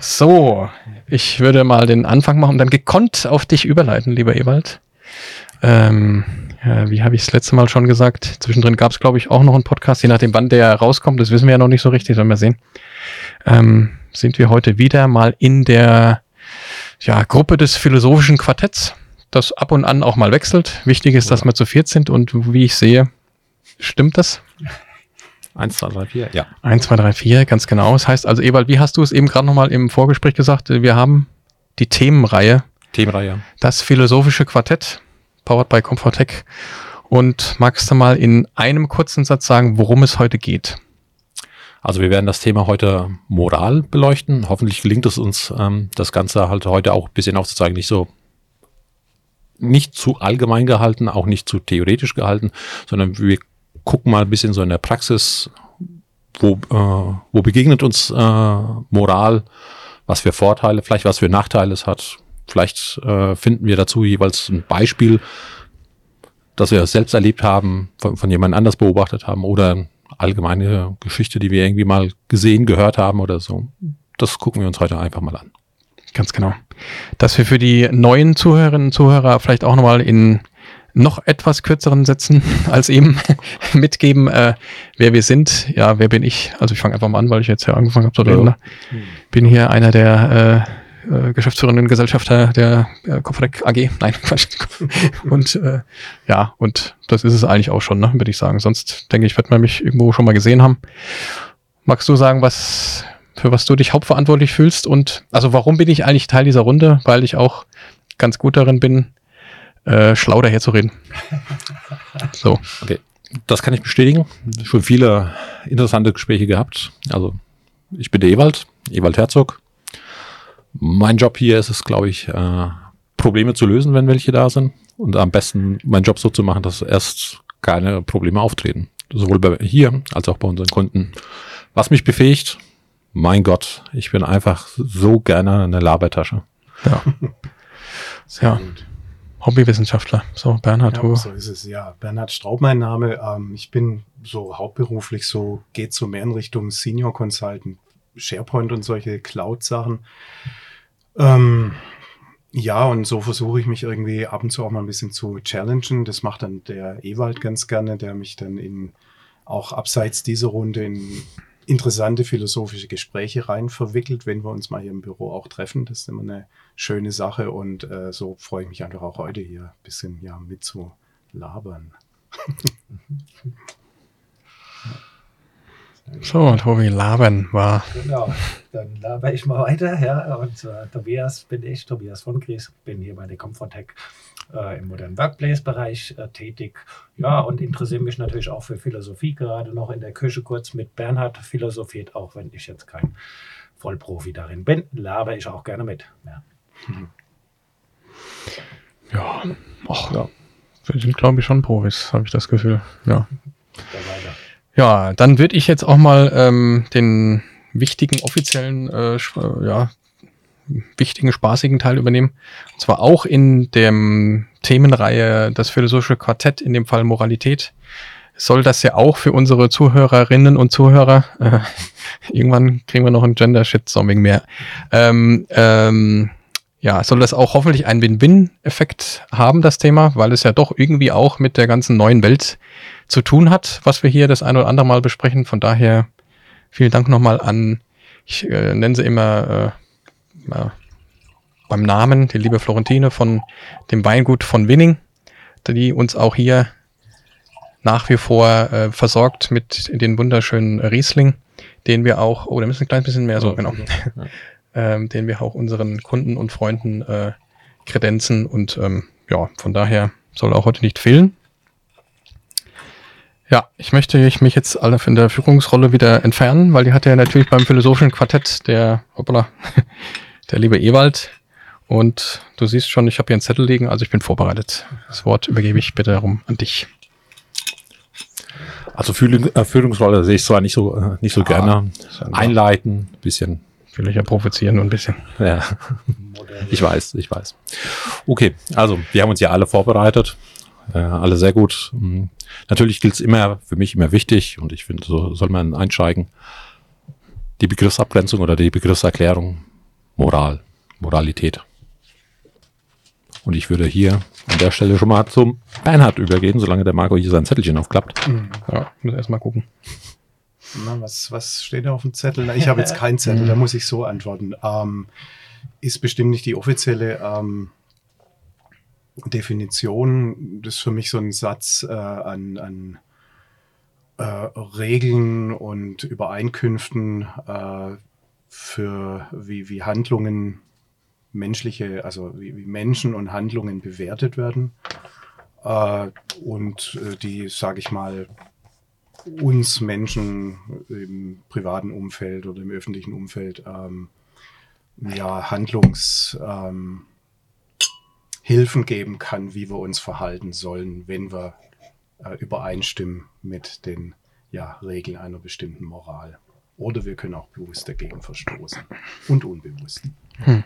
So, ich würde mal den Anfang machen und dann gekonnt auf dich überleiten, lieber Ewald. Ähm, ja, wie habe ich es letzte Mal schon gesagt? Zwischendrin gab es, glaube ich, auch noch einen Podcast, je nachdem, wann der rauskommt. Das wissen wir ja noch nicht so richtig, sollen wir sehen. Ähm, sind wir heute wieder mal in der ja, Gruppe des philosophischen Quartetts, das ab und an auch mal wechselt. Wichtig ist, dass wir zu viert sind und wie ich sehe, stimmt das? 1, 2, 3, 4, ja. 1, 2, 3, 4, ganz genau. Das heißt also, Ewald, wie hast du es eben gerade nochmal im Vorgespräch gesagt? Wir haben die Themenreihe. Themenreihe. Das philosophische Quartett, powered by Comfortech. Und magst du mal in einem kurzen Satz sagen, worum es heute geht? Also wir werden das Thema heute Moral beleuchten. Hoffentlich gelingt es uns, ähm, das Ganze halt heute auch ein bisschen aufzuzeigen. Nicht so, nicht zu allgemein gehalten, auch nicht zu theoretisch gehalten, sondern wir gucken mal ein bisschen so in der Praxis, wo, äh, wo begegnet uns äh, Moral, was für Vorteile, vielleicht was für Nachteile es hat. Vielleicht äh, finden wir dazu jeweils ein Beispiel, das wir selbst erlebt haben, von, von jemand anders beobachtet haben oder allgemeine Geschichte, die wir irgendwie mal gesehen, gehört haben oder so. Das gucken wir uns heute einfach mal an. Ganz genau. Dass wir für die neuen Zuhörerinnen und Zuhörer vielleicht auch nochmal in noch etwas kürzeren Sätzen als eben mitgeben, äh, wer wir sind. Ja, wer bin ich? Also ich fange einfach mal an, weil ich jetzt ja angefangen habe zu reden. Ne? Bin hier einer der äh, äh, geschäftsführenden Gesellschafter der äh, Kopfrec AG. Nein, Quatsch. und äh, ja, und das ist es eigentlich auch schon, ne, würde ich sagen. Sonst denke ich, wird man mich irgendwo schon mal gesehen haben. Magst du sagen, was für was du dich hauptverantwortlich fühlst und also warum bin ich eigentlich Teil dieser Runde? Weil ich auch ganz gut darin bin, äh, schlau daherzureden. so. Okay. Das kann ich bestätigen. Schon viele interessante Gespräche gehabt. Also, ich bin der Ewald, Ewald Herzog. Mein Job hier ist es, glaube ich, äh, Probleme zu lösen, wenn welche da sind. Und am besten meinen Job so zu machen, dass erst keine Probleme auftreten. Sowohl bei hier als auch bei unseren Kunden. Was mich befähigt, mein Gott, ich bin einfach so gerne eine Labertasche. Ja. Sehr ja. gut. Hobbywissenschaftler. So, Bernhard. Ja, so ist es, ja. Bernhard Straub, mein Name. Ähm, ich bin so hauptberuflich so, geht so mehr in Richtung Senior Consultant, SharePoint und solche Cloud-Sachen. Ähm, ja, und so versuche ich mich irgendwie ab und zu auch mal ein bisschen zu challengen. Das macht dann der Ewald ganz gerne, der mich dann in auch abseits dieser Runde in interessante philosophische Gespräche rein verwickelt, wenn wir uns mal hier im Büro auch treffen. Das ist immer eine schöne Sache und äh, so freue ich mich einfach auch heute hier ein bisschen ja, mit zu labern. So, Tobi, labern war. Genau, dann laber ich mal weiter. Ja, und äh, Tobias bin ich, Tobias von Gries, bin hier bei der Comfortech äh, im modernen Workplace-Bereich äh, tätig. Ja, und interessiere mich natürlich auch für Philosophie, gerade noch in der Küche kurz mit Bernhard philosophiert, auch wenn ich jetzt kein Vollprofi darin bin, laber ich auch gerne mit. Ja, ja. Ach, ja. wir sind, glaube ich, schon Profis, habe ich das Gefühl. Ja. Ja, dann würde ich jetzt auch mal ähm, den wichtigen offiziellen äh, ja, wichtigen, spaßigen Teil übernehmen. Und zwar auch in dem Themenreihe das philosophische Quartett, in dem Fall Moralität. Soll das ja auch für unsere Zuhörerinnen und Zuhörer, äh, irgendwann kriegen wir noch einen Gender-Shitstorming mehr, ähm, ähm, ja, soll das auch hoffentlich einen Win-Win-Effekt haben, das Thema, weil es ja doch irgendwie auch mit der ganzen neuen Welt zu tun hat, was wir hier das ein oder andere Mal besprechen. Von daher vielen Dank nochmal an, ich äh, nenne sie immer äh, äh, beim Namen, die liebe Florentine von dem Weingut von Winning, die uns auch hier nach wie vor äh, versorgt mit den wunderschönen Riesling, den wir auch, oh, da müssen ein kleines bisschen mehr so, genau, ähm, den wir auch unseren Kunden und Freunden äh, kredenzen und ähm, ja, von daher soll auch heute nicht fehlen. Ja, ich möchte mich jetzt alle von der Führungsrolle wieder entfernen, weil die hatte ja natürlich beim philosophischen Quartett der, hoppala, der liebe Ewald. Und du siehst schon, ich habe hier einen Zettel liegen, also ich bin vorbereitet. Das Wort übergebe ich bitte darum an dich. Also äh, Führungsrolle sehe ich zwar nicht so, äh, nicht so ja, gerne. Einleiten, bisschen. Will ich ja provozieren nur ein bisschen. Ja. Ich weiß, ich weiß. Okay, also wir haben uns ja alle vorbereitet. Äh, alle sehr gut. Mhm. Natürlich gilt es immer, für mich immer wichtig, und ich finde, so soll man einsteigen. die Begriffsabgrenzung oder die Begriffserklärung Moral, Moralität. Und ich würde hier an der Stelle schon mal zum Bernhard übergehen, solange der Marco hier sein Zettelchen aufklappt. Ja, muss erst mal gucken. Na, was, was steht da auf dem Zettel? Na, ich habe jetzt keinen Zettel, da muss ich so antworten. Ähm, ist bestimmt nicht die offizielle ähm, Definition. Das ist für mich so ein Satz äh, an, an äh, Regeln und Übereinkünften äh, für wie, wie Handlungen menschliche, also wie, wie Menschen und Handlungen bewertet werden. Äh, und äh, die, sage ich mal, uns Menschen im privaten Umfeld oder im öffentlichen Umfeld ähm, ja, Handlungshilfen ähm, geben kann, wie wir uns verhalten sollen, wenn wir äh, übereinstimmen mit den ja, Regeln einer bestimmten Moral. Oder wir können auch bewusst dagegen verstoßen und unbewusst. Hm.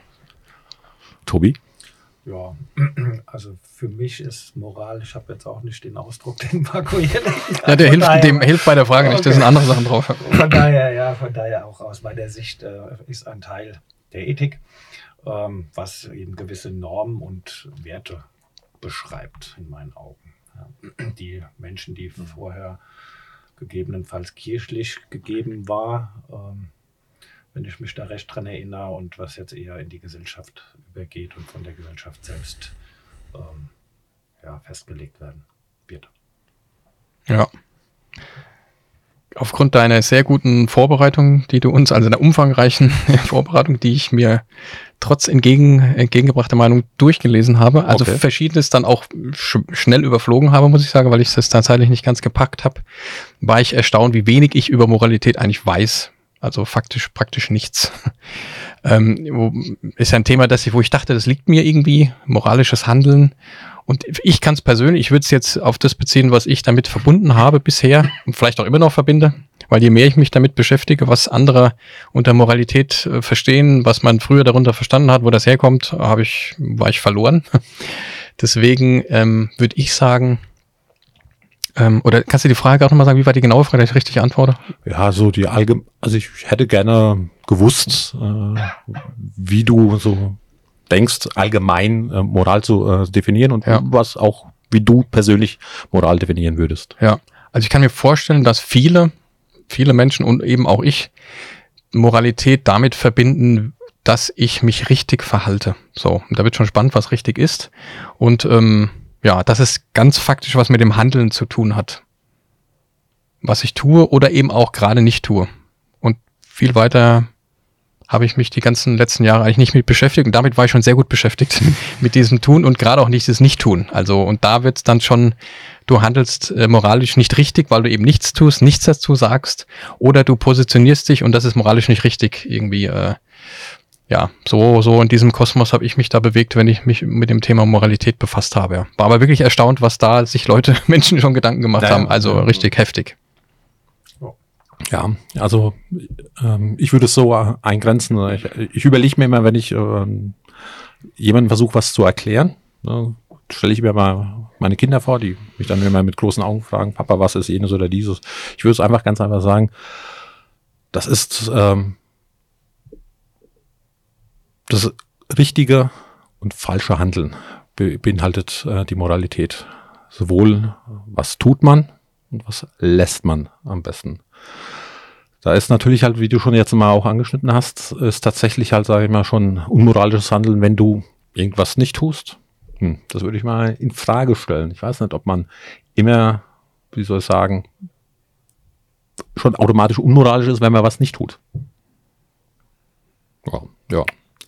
Tobi? Ja, also für mich ist Moral, ich habe jetzt auch nicht den Ausdruck, den Marco hier Ja, der hilft, daher, dem hilft bei der Frage okay. nicht, da sind andere Sachen drauf. Von daher, ja, von daher auch aus meiner Sicht äh, ist ein Teil der Ethik, ähm, was eben gewisse Normen und Werte beschreibt, in meinen Augen. Ja. Die Menschen, die vorher gegebenenfalls kirchlich gegeben war, ähm, wenn ich mich da recht dran erinnere, und was jetzt eher in die Gesellschaft übergeht und von der Gesellschaft selbst ähm, ja, festgelegt werden wird. Ja. Aufgrund deiner sehr guten Vorbereitung, die du uns, also der umfangreichen Vorbereitung, die ich mir trotz entgegen, entgegengebrachter Meinung durchgelesen habe, also okay. verschiedenes dann auch sch schnell überflogen habe, muss ich sagen, weil ich das tatsächlich nicht ganz gepackt habe, war ich erstaunt, wie wenig ich über Moralität eigentlich weiß. Also faktisch praktisch nichts. ähm, ist ein Thema, das ich, wo ich dachte, das liegt mir irgendwie, moralisches Handeln. Und ich kann es persönlich, ich würde es jetzt auf das beziehen, was ich damit verbunden habe bisher und vielleicht auch immer noch verbinde, weil je mehr ich mich damit beschäftige, was andere unter Moralität äh, verstehen, was man früher darunter verstanden hat, wo das herkommt, habe ich, war ich verloren. Deswegen ähm, würde ich sagen, ähm, oder kannst du die Frage auch nochmal sagen, wie war die genaue Frage, dass ich richtig antworte? Ja, so die allgemeine, also ich hätte gerne gewusst, äh, wie du so denkst, allgemein äh, Moral zu äh, definieren und ja. was auch, wie du persönlich Moral definieren würdest. Ja, also ich kann mir vorstellen, dass viele, viele Menschen und eben auch ich Moralität damit verbinden, dass ich mich richtig verhalte. So, und da wird schon spannend, was richtig ist. Und ähm, ja, dass es ganz faktisch was mit dem Handeln zu tun hat. Was ich tue oder eben auch gerade nicht tue. Und viel weiter habe ich mich die ganzen letzten Jahre eigentlich nicht mit beschäftigt und damit war ich schon sehr gut beschäftigt mit diesem Tun und gerade auch nicht das Nicht-Tun. Also und da wird es dann schon, du handelst äh, moralisch nicht richtig, weil du eben nichts tust, nichts dazu sagst oder du positionierst dich und das ist moralisch nicht richtig irgendwie. Äh, ja, so, so in diesem Kosmos habe ich mich da bewegt, wenn ich mich mit dem Thema Moralität befasst habe. War aber wirklich erstaunt, was da sich Leute, Menschen schon Gedanken gemacht naja, haben. Also ja, richtig heftig. Ja, also ähm, ich würde es so eingrenzen. Ich, ich überlege mir immer, wenn ich äh, jemanden versuche, was zu erklären, ne, stelle ich mir mal meine Kinder vor, die mich dann immer mit großen Augen fragen, Papa, was ist jenes oder dieses? Ich würde es einfach ganz einfach sagen, das ist ähm, das richtige und falsche Handeln beinhaltet äh, die Moralität. Sowohl was tut man und was lässt man am besten. Da ist natürlich halt, wie du schon jetzt mal auch angeschnitten hast, ist tatsächlich halt, sage ich mal, schon unmoralisches Handeln, wenn du irgendwas nicht tust. Hm, das würde ich mal in Frage stellen. Ich weiß nicht, ob man immer, wie soll ich sagen, schon automatisch unmoralisch ist, wenn man was nicht tut. Ja, ja.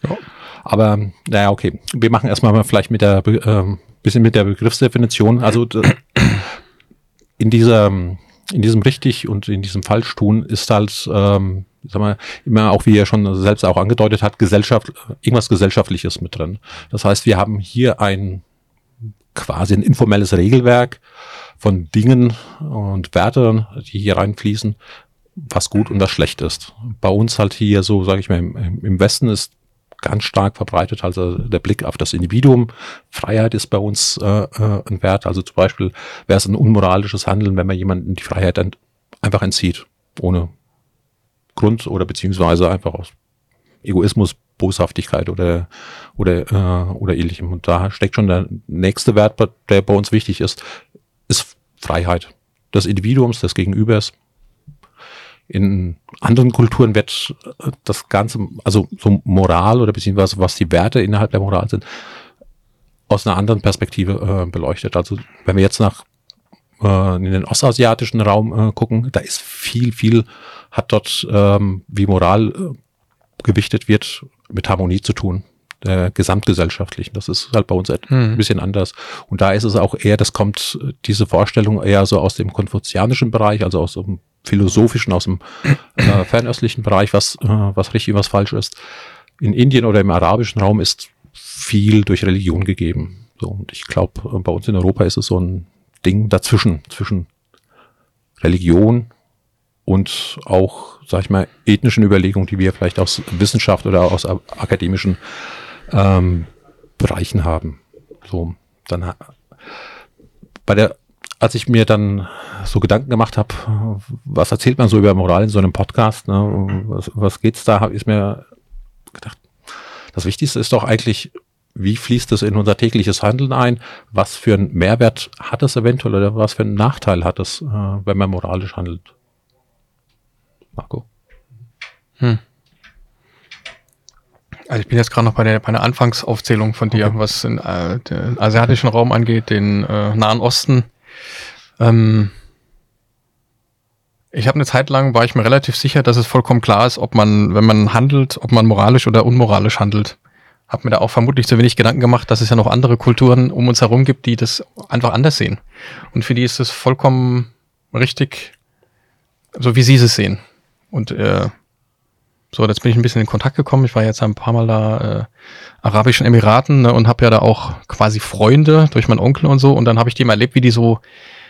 Ja. Aber naja, okay. Wir machen erstmal vielleicht mit der äh, bisschen mit der Begriffsdefinition. Also in dieser in diesem richtig und in diesem falsch tun ist halt ähm, sag mal, immer auch, wie er schon selbst auch angedeutet hat, Gesellschaft, irgendwas Gesellschaftliches mit drin. Das heißt, wir haben hier ein quasi ein informelles Regelwerk von Dingen und Werten, die hier reinfließen, was gut und was schlecht ist. Bei uns halt hier so, sage ich mal, im, im Westen ist ganz stark verbreitet. Also der Blick auf das Individuum. Freiheit ist bei uns äh, äh, ein Wert. Also zum Beispiel wäre es ein unmoralisches Handeln, wenn man jemanden die Freiheit ent einfach entzieht, ohne Grund oder beziehungsweise einfach aus Egoismus, Boshaftigkeit oder oder äh, oder ähnlichem. Und da steckt schon der nächste Wert, der bei uns wichtig ist, ist Freiheit des Individuums, des Gegenübers. In anderen Kulturen wird das Ganze, also so Moral oder beziehungsweise was die Werte innerhalb der Moral sind, aus einer anderen Perspektive äh, beleuchtet. Also wenn wir jetzt nach äh, in den ostasiatischen Raum äh, gucken, da ist viel, viel, hat dort, ähm, wie Moral äh, gewichtet wird, mit Harmonie zu tun der gesamtgesellschaftlichen. Das ist halt bei uns ein mhm. bisschen anders. Und da ist es auch eher, das kommt diese Vorstellung eher so aus dem konfuzianischen Bereich, also aus dem philosophischen, aus dem äh, fernöstlichen Bereich, was, äh, was richtig, was falsch ist. In Indien oder im arabischen Raum ist viel durch Religion gegeben. So, und ich glaube, äh, bei uns in Europa ist es so ein Ding dazwischen, zwischen Religion und auch, sag ich mal, ethnischen Überlegungen, die wir vielleicht aus Wissenschaft oder aus akademischen ähm, Bereichen haben. So, dann bei der, als ich mir dann so Gedanken gemacht habe, was erzählt man so über Moral in so einem Podcast, ne? was, was geht's da, habe ich mir gedacht, das Wichtigste ist doch eigentlich, wie fließt es in unser tägliches Handeln ein? Was für einen Mehrwert hat es eventuell oder was für einen Nachteil hat es, äh, wenn man moralisch handelt? Marco? Hm. Also ich bin jetzt gerade noch bei der, bei der Anfangsaufzählung von dir, okay. was den, äh, den asiatischen Raum angeht, den äh, Nahen Osten. Ähm, ich habe eine Zeit lang, war ich mir relativ sicher, dass es vollkommen klar ist, ob man, wenn man handelt, ob man moralisch oder unmoralisch handelt. Hab mir da auch vermutlich zu wenig Gedanken gemacht, dass es ja noch andere Kulturen um uns herum gibt, die das einfach anders sehen. Und für die ist es vollkommen richtig, so wie sie es sehen. Und äh, so, jetzt bin ich ein bisschen in Kontakt gekommen. Ich war jetzt ein paar Mal da äh, Arabischen Emiraten ne, und habe ja da auch quasi Freunde durch meinen Onkel und so. Und dann habe ich die mal erlebt, wie die so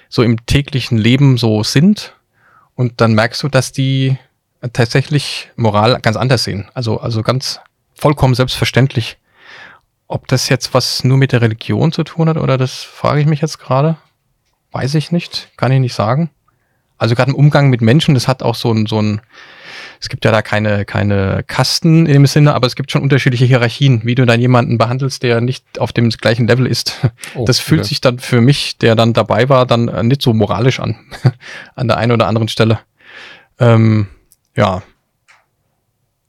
so im täglichen Leben so sind. Und dann merkst du, dass die tatsächlich Moral ganz anders sehen. Also also ganz vollkommen selbstverständlich. Ob das jetzt was nur mit der Religion zu tun hat oder das frage ich mich jetzt gerade. Weiß ich nicht, kann ich nicht sagen. Also gerade im Umgang mit Menschen, das hat auch so ein so ein es gibt ja da keine, keine Kasten in dem Sinne, aber es gibt schon unterschiedliche Hierarchien, wie du dann jemanden behandelst, der nicht auf dem gleichen Level ist. Oh, das fühlt okay. sich dann für mich, der dann dabei war, dann nicht so moralisch an, an der einen oder anderen Stelle. Ähm, ja,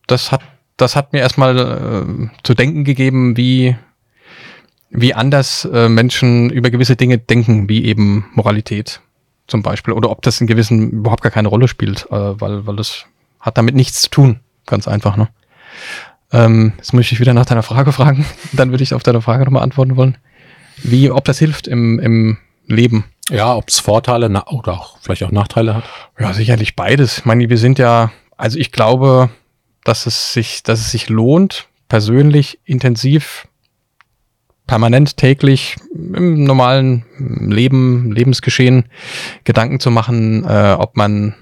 das hat, das hat mir erstmal äh, zu denken gegeben, wie, wie anders äh, Menschen über gewisse Dinge denken, wie eben Moralität zum Beispiel, oder ob das in gewissen überhaupt gar keine Rolle spielt, äh, weil, weil das hat damit nichts zu tun. Ganz einfach, ne? Ähm, jetzt muss ich dich wieder nach deiner Frage fragen. Dann würde ich auf deine Frage nochmal antworten wollen. Wie, ob das hilft im, im Leben. Ja, ob es Vorteile oder auch vielleicht auch Nachteile hat. Ja, sicherlich beides. Ich meine, wir sind ja, also ich glaube, dass es sich, dass es sich lohnt, persönlich, intensiv, permanent, täglich, im normalen Leben, Lebensgeschehen Gedanken zu machen, äh, ob man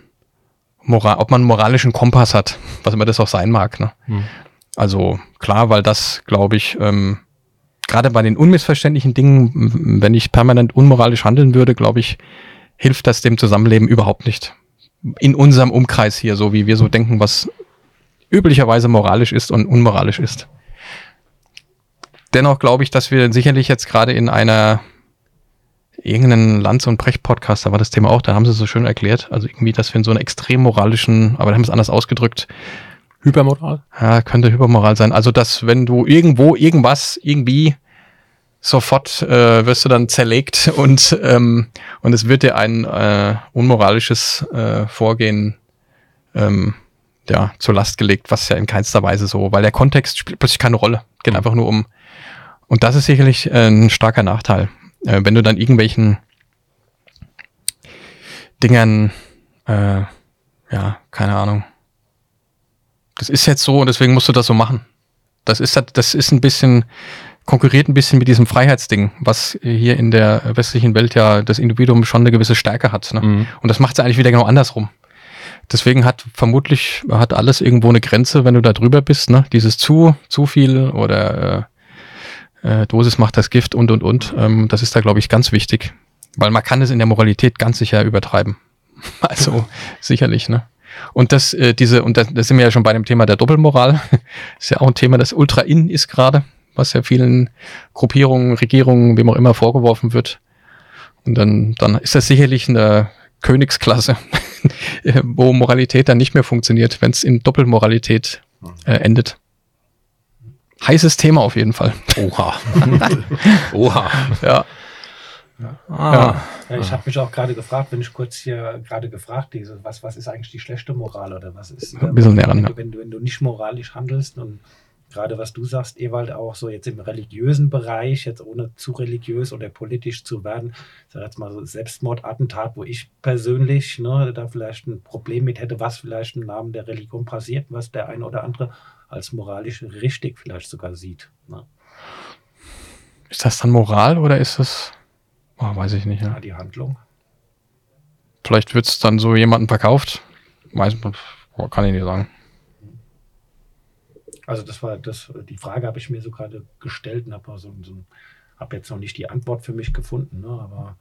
Moral, ob man einen moralischen Kompass hat, was immer das auch sein mag. Ne? Hm. Also klar, weil das, glaube ich, ähm, gerade bei den unmissverständlichen Dingen, wenn ich permanent unmoralisch handeln würde, glaube ich, hilft das dem Zusammenleben überhaupt nicht. In unserem Umkreis hier, so wie wir so denken, was üblicherweise moralisch ist und unmoralisch ist. Dennoch glaube ich, dass wir sicherlich jetzt gerade in einer irgendeinen Lanz- und Brecht-Podcast, da war das Thema auch, da haben sie so schön erklärt. Also irgendwie, dass wir in so einer extrem moralischen, aber da haben sie es anders ausgedrückt. Hypermoral? Ja, könnte Hypermoral sein. Also, dass wenn du irgendwo irgendwas irgendwie sofort äh, wirst du dann zerlegt und, ähm, und es wird dir ein äh, unmoralisches äh, Vorgehen ähm, ja, zur Last gelegt, was ja in keinster Weise so, weil der Kontext spielt plötzlich keine Rolle. Geht mhm. einfach nur um. Und das ist sicherlich äh, ein starker Nachteil äh, wenn du dann irgendwelchen Dingern, äh, ja, keine Ahnung. Das ist jetzt so und deswegen musst du das so machen. Das ist, das ist ein bisschen, konkurriert ein bisschen mit diesem Freiheitsding, was hier in der westlichen Welt ja das Individuum schon eine gewisse Stärke hat. Ne? Mhm. Und das macht es eigentlich wieder genau andersrum. Deswegen hat vermutlich hat alles irgendwo eine Grenze, wenn du da drüber bist, ne? Dieses zu, zu viel oder äh, Dosis macht das Gift und und und. Ähm, das ist da, glaube ich, ganz wichtig. Weil man kann es in der Moralität ganz sicher übertreiben. also sicherlich, ne? Und das, äh, diese, und da, da sind wir ja schon bei dem Thema der Doppelmoral. ist ja auch ein Thema, das ultra in ist gerade, was ja vielen Gruppierungen, Regierungen, wem auch immer vorgeworfen wird. Und dann, dann ist das sicherlich eine Königsklasse, wo Moralität dann nicht mehr funktioniert, wenn es in Doppelmoralität äh, endet. Heißes Thema auf jeden Fall. Oha. Oha. Ja. Ah. Ja, ich habe mich auch gerade gefragt, wenn ich kurz hier gerade gefragt, diese, was, was ist eigentlich die schlechte Moral oder was ist, Ein bisschen näher ran, wenn, wenn, du, wenn du nicht moralisch handelst und gerade was du sagst, Ewald, auch so jetzt im religiösen Bereich, jetzt ohne zu religiös oder politisch zu werden, ich sag jetzt mal so Selbstmordattentat, wo ich persönlich ne, da vielleicht ein Problem mit hätte, was vielleicht im Namen der Religion passiert, was der eine oder andere als moralisch richtig vielleicht sogar sieht. Ne? Ist das dann Moral oder ist das, oh, weiß ich nicht. Ja, Ja. die Handlung. Vielleicht wird es dann so jemandem verkauft. Weiß, kann ich nicht sagen. Also das war das, die Frage habe ich mir so gerade gestellt und habe so, so, hab jetzt noch nicht die Antwort für mich gefunden, ne? aber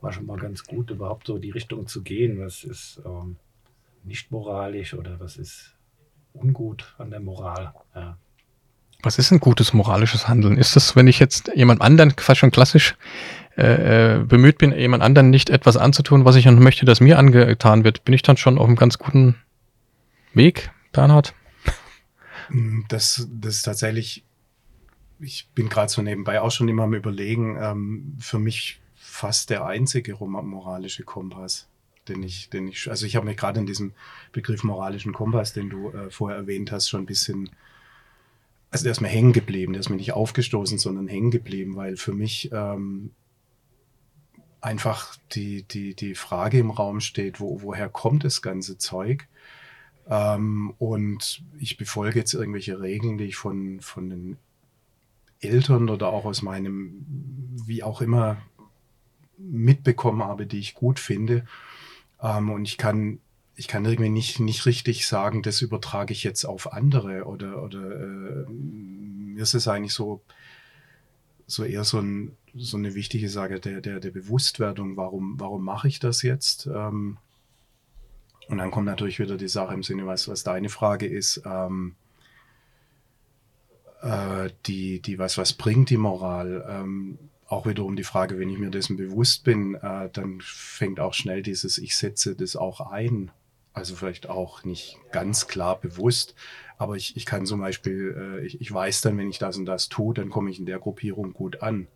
war schon mal ganz gut, überhaupt so die Richtung zu gehen. Was ist ähm, nicht moralisch oder was ist ungut an der Moral? Ja. Was ist ein gutes moralisches Handeln? Ist es, wenn ich jetzt jemand anderen, fast schon klassisch, äh, äh, bemüht bin, jemand anderen nicht etwas anzutun, was ich dann möchte, dass mir angetan wird, bin ich dann schon auf einem ganz guten Weg, Bernhard? Mm, Das, das ist tatsächlich, ich bin gerade so nebenbei auch schon immer am Überlegen, ähm, für mich fast der einzige moralische Kompass, den ich, den ich, also ich habe mir gerade in diesem Begriff moralischen Kompass, den du äh, vorher erwähnt hast, schon ein bisschen, also der ist mir hängen geblieben, der ist mir nicht aufgestoßen, sondern hängen geblieben, weil für mich ähm, einfach die, die, die Frage im Raum steht, wo, woher kommt das ganze Zeug? Ähm, und ich befolge jetzt irgendwelche Regeln, die ich von, von den Eltern oder auch aus meinem, wie auch immer, mitbekommen habe, die ich gut finde. Ähm, und ich kann, ich kann irgendwie nicht, nicht richtig sagen, das übertrage ich jetzt auf andere oder, oder äh, mir ist es eigentlich so, so eher so, ein, so eine wichtige Sache der, der, der Bewusstwerdung, warum, warum mache ich das jetzt? Ähm, und dann kommt natürlich wieder die Sache im Sinne, was, was deine Frage ist, ähm, äh, die, die was, was bringt die Moral? Ähm, auch wiederum die Frage, wenn ich mir dessen bewusst bin, äh, dann fängt auch schnell dieses, ich setze das auch ein. Also vielleicht auch nicht ganz klar bewusst, aber ich, ich kann zum Beispiel, äh, ich, ich weiß dann, wenn ich das und das tue, dann komme ich in der Gruppierung gut an.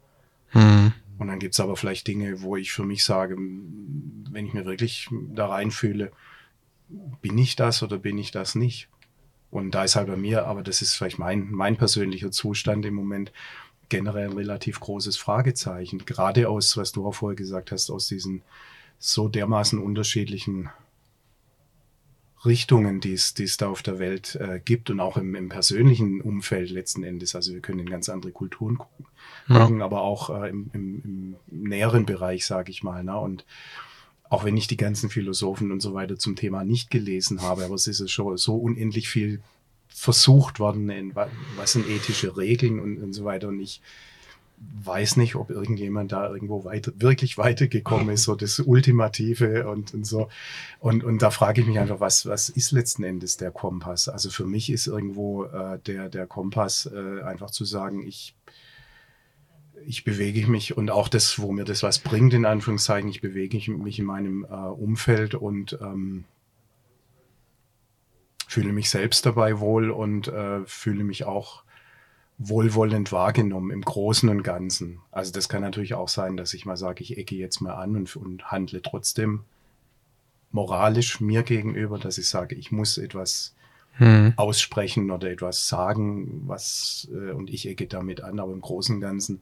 Hm. Und dann gibt es aber vielleicht Dinge, wo ich für mich sage, wenn ich mir wirklich da reinfühle, bin ich das oder bin ich das nicht? Und da ist halt bei mir, aber das ist vielleicht mein, mein persönlicher Zustand im Moment, generell ein relativ großes Fragezeichen. Gerade aus, was du auch vorher gesagt hast, aus diesen so dermaßen unterschiedlichen Richtungen, die es, die es da auf der Welt äh, gibt und auch im, im persönlichen Umfeld letzten Endes. Also wir können in ganz andere Kulturen gucken, Ja. aber auch äh, im, im, im näheren Bereich, sage ich mal. Ne? Und auch wenn ich die ganzen Philosophen und so weiter zum Thema nicht gelesen habe, aber es ist schon so unendlich viel versucht worden, in, wa- was sind ethische Regeln und, und so weiter. Und ich weiß nicht, ob irgendjemand da irgendwo weiter, wirklich weitergekommen ist, so das Ultimative und, und so. Und, und da frage ich mich einfach, was, was ist letzten Endes der Kompass? Also für mich ist irgendwo äh, der, der Kompass äh, einfach zu sagen, ich, ich bewege mich und auch das, wo mir das was bringt, in Anführungszeichen, ich bewege mich in meinem äh, Umfeld und ähm, fühle mich selbst dabei wohl und äh, fühle mich auch wohlwollend wahrgenommen im Großen und Ganzen. Also das kann natürlich auch sein, dass ich mal sage, ich ecke jetzt mal an und, und handle trotzdem moralisch mir gegenüber, dass ich sage, ich muss etwas Hm. aussprechen oder etwas sagen, was äh, und ich ecke damit an, aber im Großen und Ganzen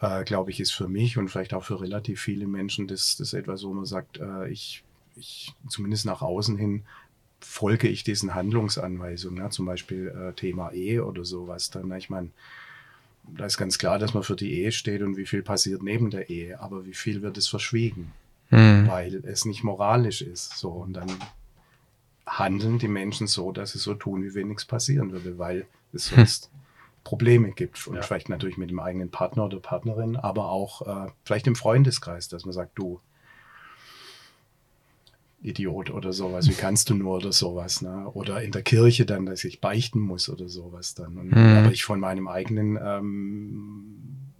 äh, glaube ich, ist für mich und vielleicht auch für relativ viele Menschen das, das etwas, wo man sagt, äh, ich, ich zumindest nach außen hin folge ich diesen Handlungsanweisungen, ne? zum Beispiel äh, Thema Ehe oder sowas. Dann, ne? ich meine, da ist ganz klar, dass man für die Ehe steht und wie viel passiert neben der Ehe, aber wie viel wird es verschwiegen, Hm. weil es nicht moralisch ist. So und dann handeln die Menschen so, dass sie so tun, wie wenn nichts passieren würde, weil es sonst Probleme gibt. Und Ja. vielleicht natürlich mit dem eigenen Partner oder Partnerin, aber auch äh, vielleicht im Freundeskreis, dass man sagt, du, Idiot oder sowas, wie kannst du nur oder sowas, ne? Oder in der Kirche dann, dass ich beichten muss oder sowas dann. Und, Mhm. Aber ich von meinem eigenen, ähm,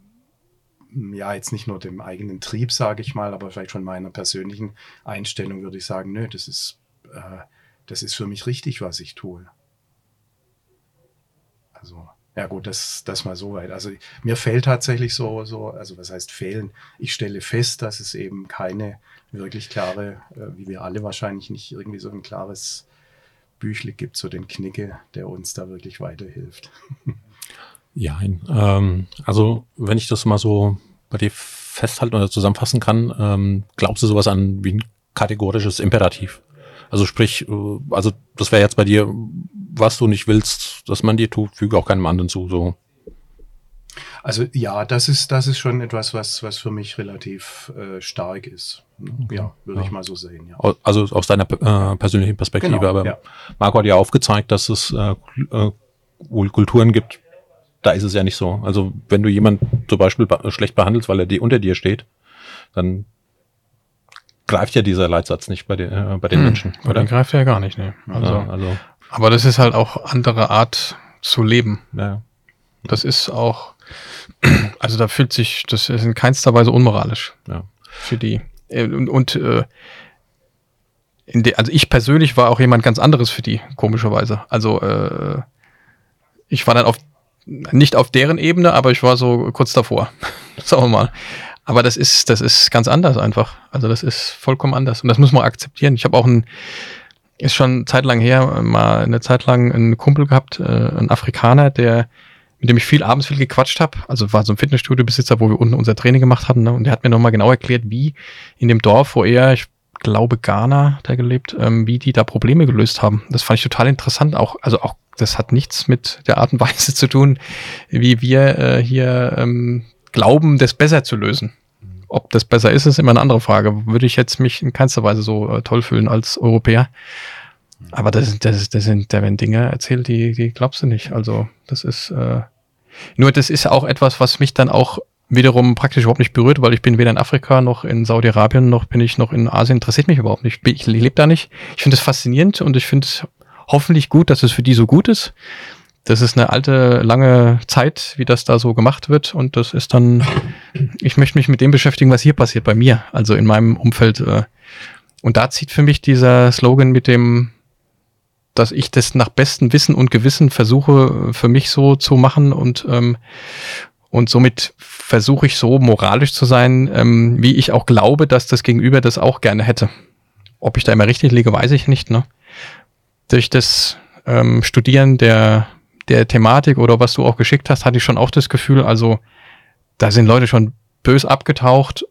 ja, jetzt nicht nur dem eigenen Trieb, sage ich mal, aber vielleicht von meiner persönlichen Einstellung würde ich sagen, nö, das ist, äh, das ist für mich richtig, was ich tue. Also, ja gut, das, das mal so weit. Also mir fällt tatsächlich so, so, also was heißt fehlen? Ich stelle fest, dass es eben keine wirklich klare, äh, wie wir alle wahrscheinlich nicht irgendwie so ein klares Büchle gibt, so den Knicke, der uns da wirklich weiterhilft. Ja, ähm, also wenn ich das mal so bei dir festhalten oder zusammenfassen kann, ähm, glaubst du sowas an wie ein kategorisches Imperativ? Also sprich, äh, also das wäre jetzt bei dir, was du nicht willst, dass man dir tut, füge auch keinem anderen zu. So. Also ja, das ist, das ist schon etwas, was, was für mich relativ äh, stark ist. Ja, würde Ja. ich mal so sehen, ja. Also aus deiner äh, persönlichen Perspektive. Genau, Aber ja. Marco hat ja aufgezeigt, dass es äh, äh, wohl Kulturen gibt, da ist es ja nicht so. Also wenn du jemanden zum Beispiel be schlecht behandelst, weil er die unter dir steht, dann greift ja dieser Leitsatz nicht bei, den äh, bei den Hm, Menschen. aber Oder? dann greift er ja gar nicht, ne? Also, ja, also aber das ist halt auch andere Art zu leben. ja. Das ist auch, also da fühlt sich, das ist in keinster Weise unmoralisch Ja. für die. Äh, Und, und äh, de, also ich persönlich war auch jemand ganz anderes für die, komischerweise. Also äh, ich war dann auf nicht auf deren Ebene, aber ich war so kurz davor. Sagen wir mal. Aber das ist, das ist ganz anders einfach. Also das ist vollkommen anders. Und das muss man akzeptieren. Ich habe auch ein, ist schon Zeit lang her, mal eine Zeit lang einen Kumpel gehabt, äh, ein Afrikaner, der, mit dem ich viel abends viel gequatscht habe. Also war so ein Fitnessstudio-Besitzer, wo wir unten unser Training gemacht hatten. Ne? Und der hat mir nochmal genau erklärt, wie in dem Dorf, wo er, ich glaube Ghana, er gelebt, ähm, wie die da Probleme gelöst haben. Das fand ich total interessant. Auch, also auch, das hat nichts mit der Art und Weise zu tun, wie wir äh, hier ähm, glauben, das besser zu lösen. Ob das besser ist, ist immer eine andere Frage. Würde ich jetzt mich in keinster Weise so äh, toll fühlen als Europäer. Aber das, das, das sind, da werden Dinge erzählt, die, die glaubst du nicht. Also, das ist, äh, nur das ist auch etwas, was mich dann auch wiederum praktisch überhaupt nicht berührt, weil ich bin weder in Afrika noch in Saudi-Arabien noch bin ich noch in Asien, interessiert mich überhaupt nicht. Ich, ich lebe da nicht. Ich finde es faszinierend und ich finde es hoffentlich gut, dass es für die so gut ist. Das ist eine alte, lange Zeit, wie das da so gemacht wird. Und das ist dann, ich möchte mich mit dem beschäftigen, was hier passiert bei mir, also in meinem Umfeld. äh. Und da zieht für mich dieser Slogan mit dem, dass ich das nach bestem Wissen und Gewissen versuche, für mich so zu machen und, ähm, und somit versuche ich so moralisch zu sein, ähm, wie ich auch glaube, dass das Gegenüber das auch gerne hätte. Ob ich da immer richtig liege, weiß ich nicht. Ne? Durch das ähm, Studieren der, der Thematik oder was du auch geschickt hast, hatte ich schon auch das Gefühl, also da sind Leute schon bös abgetaucht,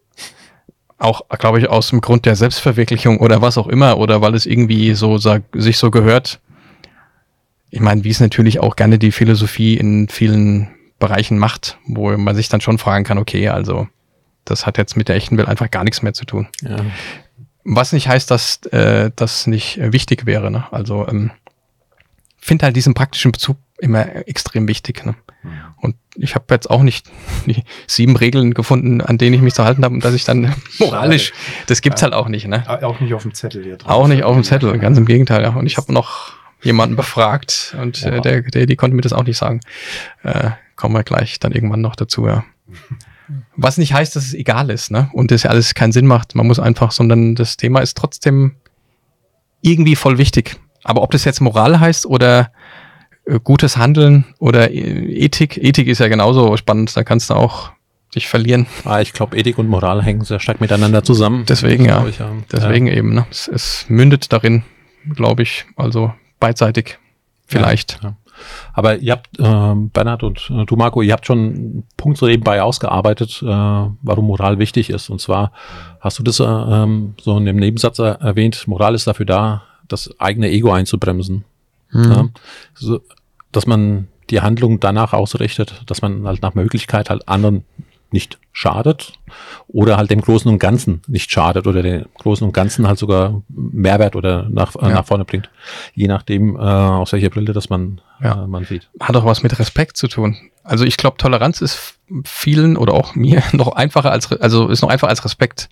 auch, glaube ich, aus dem Grund der Selbstverwirklichung oder was auch immer, oder weil es irgendwie so sag, sich so gehört. Ich meine, wie es natürlich auch gerne die Philosophie in vielen Bereichen macht, wo man sich dann schon fragen kann, okay, also das hat jetzt mit der echten Welt einfach gar nichts mehr zu tun. Ja. Was nicht heißt, dass äh, das nicht wichtig wäre. Ne? Also ähm, finde halt diesen praktischen Bezug immer extrem wichtig. Ne? Und ich habe jetzt auch nicht die sieben Regeln gefunden, an denen ich mich zu halten habe und dass ich dann moralisch, das gibt's halt auch nicht. Ne? Auch nicht auf dem Zettel hier drauf. Auch nicht auf dem Zettel, ganz im Gegenteil. Ja. Und ich habe noch jemanden befragt und äh, der, der, die konnte mir das auch nicht sagen. Äh, kommen wir gleich dann irgendwann noch dazu, ja. Was nicht heißt, dass es egal ist, ne? Und das ja alles keinen Sinn macht. Man muss einfach, sondern das Thema ist trotzdem irgendwie voll wichtig. Aber ob das jetzt Moral heißt oder gutes Handeln oder äh, Ethik, Ethik ist ja genauso spannend, da kannst du auch dich verlieren. Ah, ich glaube, Ethik und Moral hängen sehr stark miteinander zusammen. Deswegen, ja. Ich, ja. Deswegen eben, ne? Es, es mündet darin, glaube ich, also beidseitig vielleicht. Ja. Aber ihr habt, ähm, Bernhard und äh, du, Marco, ihr habt schon einen Punkt so nebenbei ausgearbeitet, äh, warum Moral wichtig ist. Und zwar hast du das äh, ähm, so in dem Nebensatz er- erwähnt, Moral ist dafür da, das eigene Ego einzubremsen. Mhm. Ja? So, dass man die Handlung danach ausrichtet, dass man halt nach Möglichkeit halt anderen nicht schadet oder halt dem Großen und Ganzen nicht schadet oder dem Großen und Ganzen halt sogar Mehrwert oder nach, äh, Ja. nach vorne bringt. Je nachdem, äh, aus welcher Brille das man, Ja. äh, man sieht. Hat auch was mit Respekt zu tun. Also ich glaube, Toleranz ist vielen oder auch mir noch einfacher als, also ist noch einfacher als Respekt.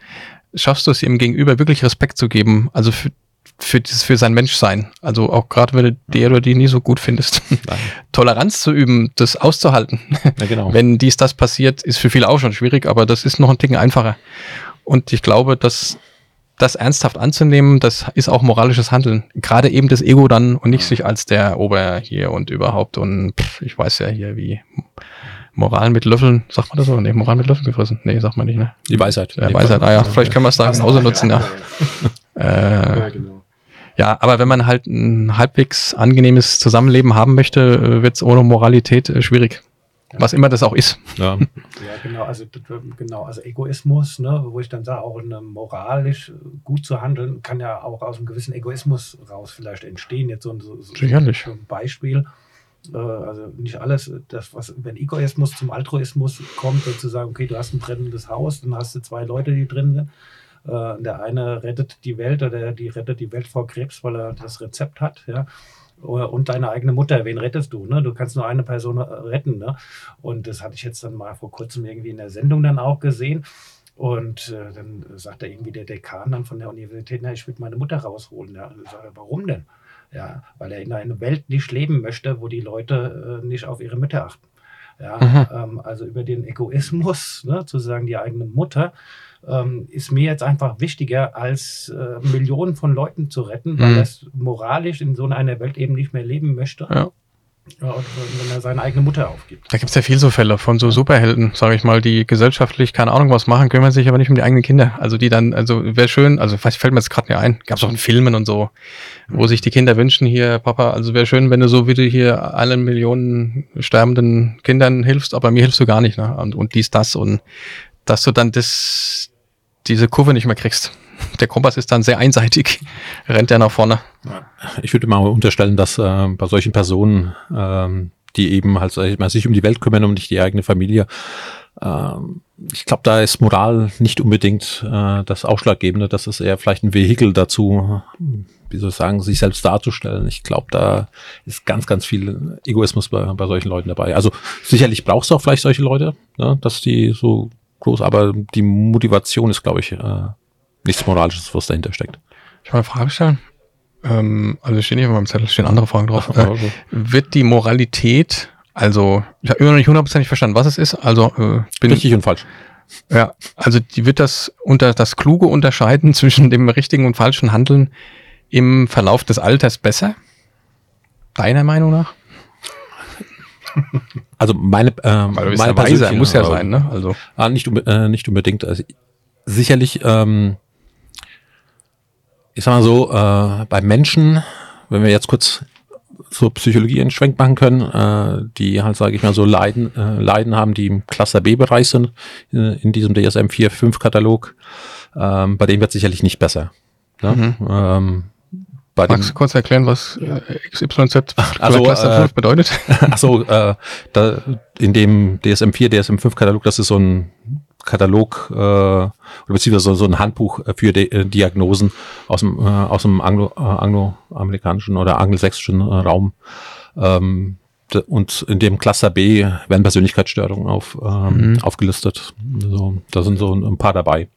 schaffst du es ihm gegenüber wirklich Respekt zu geben, also für, für, dieses, für sein Menschsein. Also auch gerade wenn du die oder die nie so gut findest. Toleranz zu üben, das auszuhalten. Ja, genau. Wenn dies, das passiert, ist für viele auch schon schwierig, aber das ist noch ein Ticken einfacher. Und ich glaube, dass das ernsthaft anzunehmen, das ist auch moralisches Handeln. Gerade eben das Ego dann und nicht sich als der Ober hier und überhaupt und pff, ich weiß ja hier wie Moral mit Löffeln, sagt man das so? Nee, Moral mit Löffeln gefressen. Nee, sagt man nicht, ne? Die Weisheit. Ja, Weisheit, ah ja, vielleicht können wir es da genauso nutzen, ja. Äh, Ja, genau. Ja, aber wenn man halt ein halbwegs angenehmes Zusammenleben haben möchte, wird es ohne Moralität äh, schwierig. Was immer das auch ist. Ja. Ja, genau, also genau, also Egoismus, ne, wo ich dann sage, auch eine moralisch gut zu handeln, kann ja auch aus einem gewissen Egoismus raus vielleicht entstehen. Jetzt so ein, so, so Sicherlich. ein Beispiel. Äh, also nicht alles, das, was, wenn Egoismus zum Altruismus kommt, sozusagen, okay, du hast ein brennendes Haus, dann hast du zwei Leute, die drin sind. Äh, der eine rettet die Welt oder die rettet die Welt vor Krebs, weil er das Rezept hat, ja. Und deine eigene Mutter, wen rettest du? Ne? Du kannst nur eine Person äh, retten. Ne? Und das hatte ich jetzt dann mal vor kurzem irgendwie in der Sendung dann auch gesehen. Und äh, dann sagt er irgendwie der Dekan dann von der Universität, na, ich will meine Mutter rausholen. Ja, sage, warum denn? Ja, weil er in einer Welt nicht leben möchte, wo die Leute äh, nicht auf ihre Mütter achten. Ja, ähm, also über den Egoismus, ne, zu sagen, die eigene Mutter, ähm, ist mir jetzt einfach wichtiger, als äh, Millionen von Leuten zu retten, weil Mhm. er es moralisch in so einer Welt eben nicht mehr leben möchte. Ja. Ja, und wenn er seine eigene Mutter aufgibt. Da gibt's ja viel so Fälle von so Superhelden, sage ich mal, die gesellschaftlich keine Ahnung was machen, kümmern sich aber nicht um die eigenen Kinder. Also die dann, also wäre schön, also was fällt mir jetzt gerade nicht ein, gab's auch in Filmen und so, wo sich die Kinder wünschen, hier, Papa, also wäre schön, wenn du so wie du hier allen Millionen sterbenden Kindern hilfst, aber mir hilfst du gar nicht, ne? Und, und dies, das und dass du dann das, diese Kurve nicht mehr kriegst. Der Kompass ist dann sehr einseitig, rennt der nach vorne. Ich würde mal unterstellen, dass äh, bei solchen Personen, ähm, die eben halt ich mal, sich um die Welt kümmern, um nicht die eigene Familie, ähm, ich glaube, da ist Moral nicht unbedingt äh, das Ausschlaggebende. Das ist eher vielleicht ein Vehikel dazu, wie soll ich sagen, sich selbst darzustellen. Ich glaube, da ist ganz, ganz viel Egoismus bei, bei solchen Leuten dabei. Also sicherlich brauchst du auch vielleicht solche Leute, ne, dass die so groß, aber die Motivation ist, glaube ich, äh, nichts Moralisches, was dahinter steckt. Ich mal eine Frage stellen. Ähm, also steht nicht auf meinem Zettel, stehen andere Fragen drauf. Äh, Also, wird die Moralität, also ich habe immer noch nicht hundertprozentig verstanden, was es ist. Also äh, bin richtig und falsch. ja, also die wird das unter das kluge Unterscheiden zwischen dem richtigen und falschen Handeln im Verlauf des Alters besser? Deiner Meinung nach? Also meine, ähm, Weil du bist meine ja weiser, muss ja sein, ne? Also Ah, nicht, äh, nicht unbedingt. Also, sicherlich, ähm, ich sag mal so, äh, bei Menschen, wenn wir jetzt kurz zur Psychologie einen Schwenk machen können, äh, die halt, sage ich mal, so Leiden, äh, Leiden haben, die im Cluster B-Bereich sind, äh, in diesem DSM 4-5-Katalog, ähm, bei denen wird sicherlich nicht besser. Ne? Ähm, bei magst du kurz erklären, was äh, XYZ Also, Cluster äh, 5 bedeutet? Achso, äh, da, in dem DSM-4, DSM-5-Katalog, das ist so ein Katalog äh, oder beziehungsweise so, so ein Handbuch für De äh, Diagnosen aus dem, äh, aus dem Anglo, äh, angloamerikanischen oder angelsächsischen äh, Raum. Ähm, und in dem Cluster B werden Persönlichkeitsstörungen auf, ähm, Mhm. aufgelistet. So, da sind so ein paar dabei.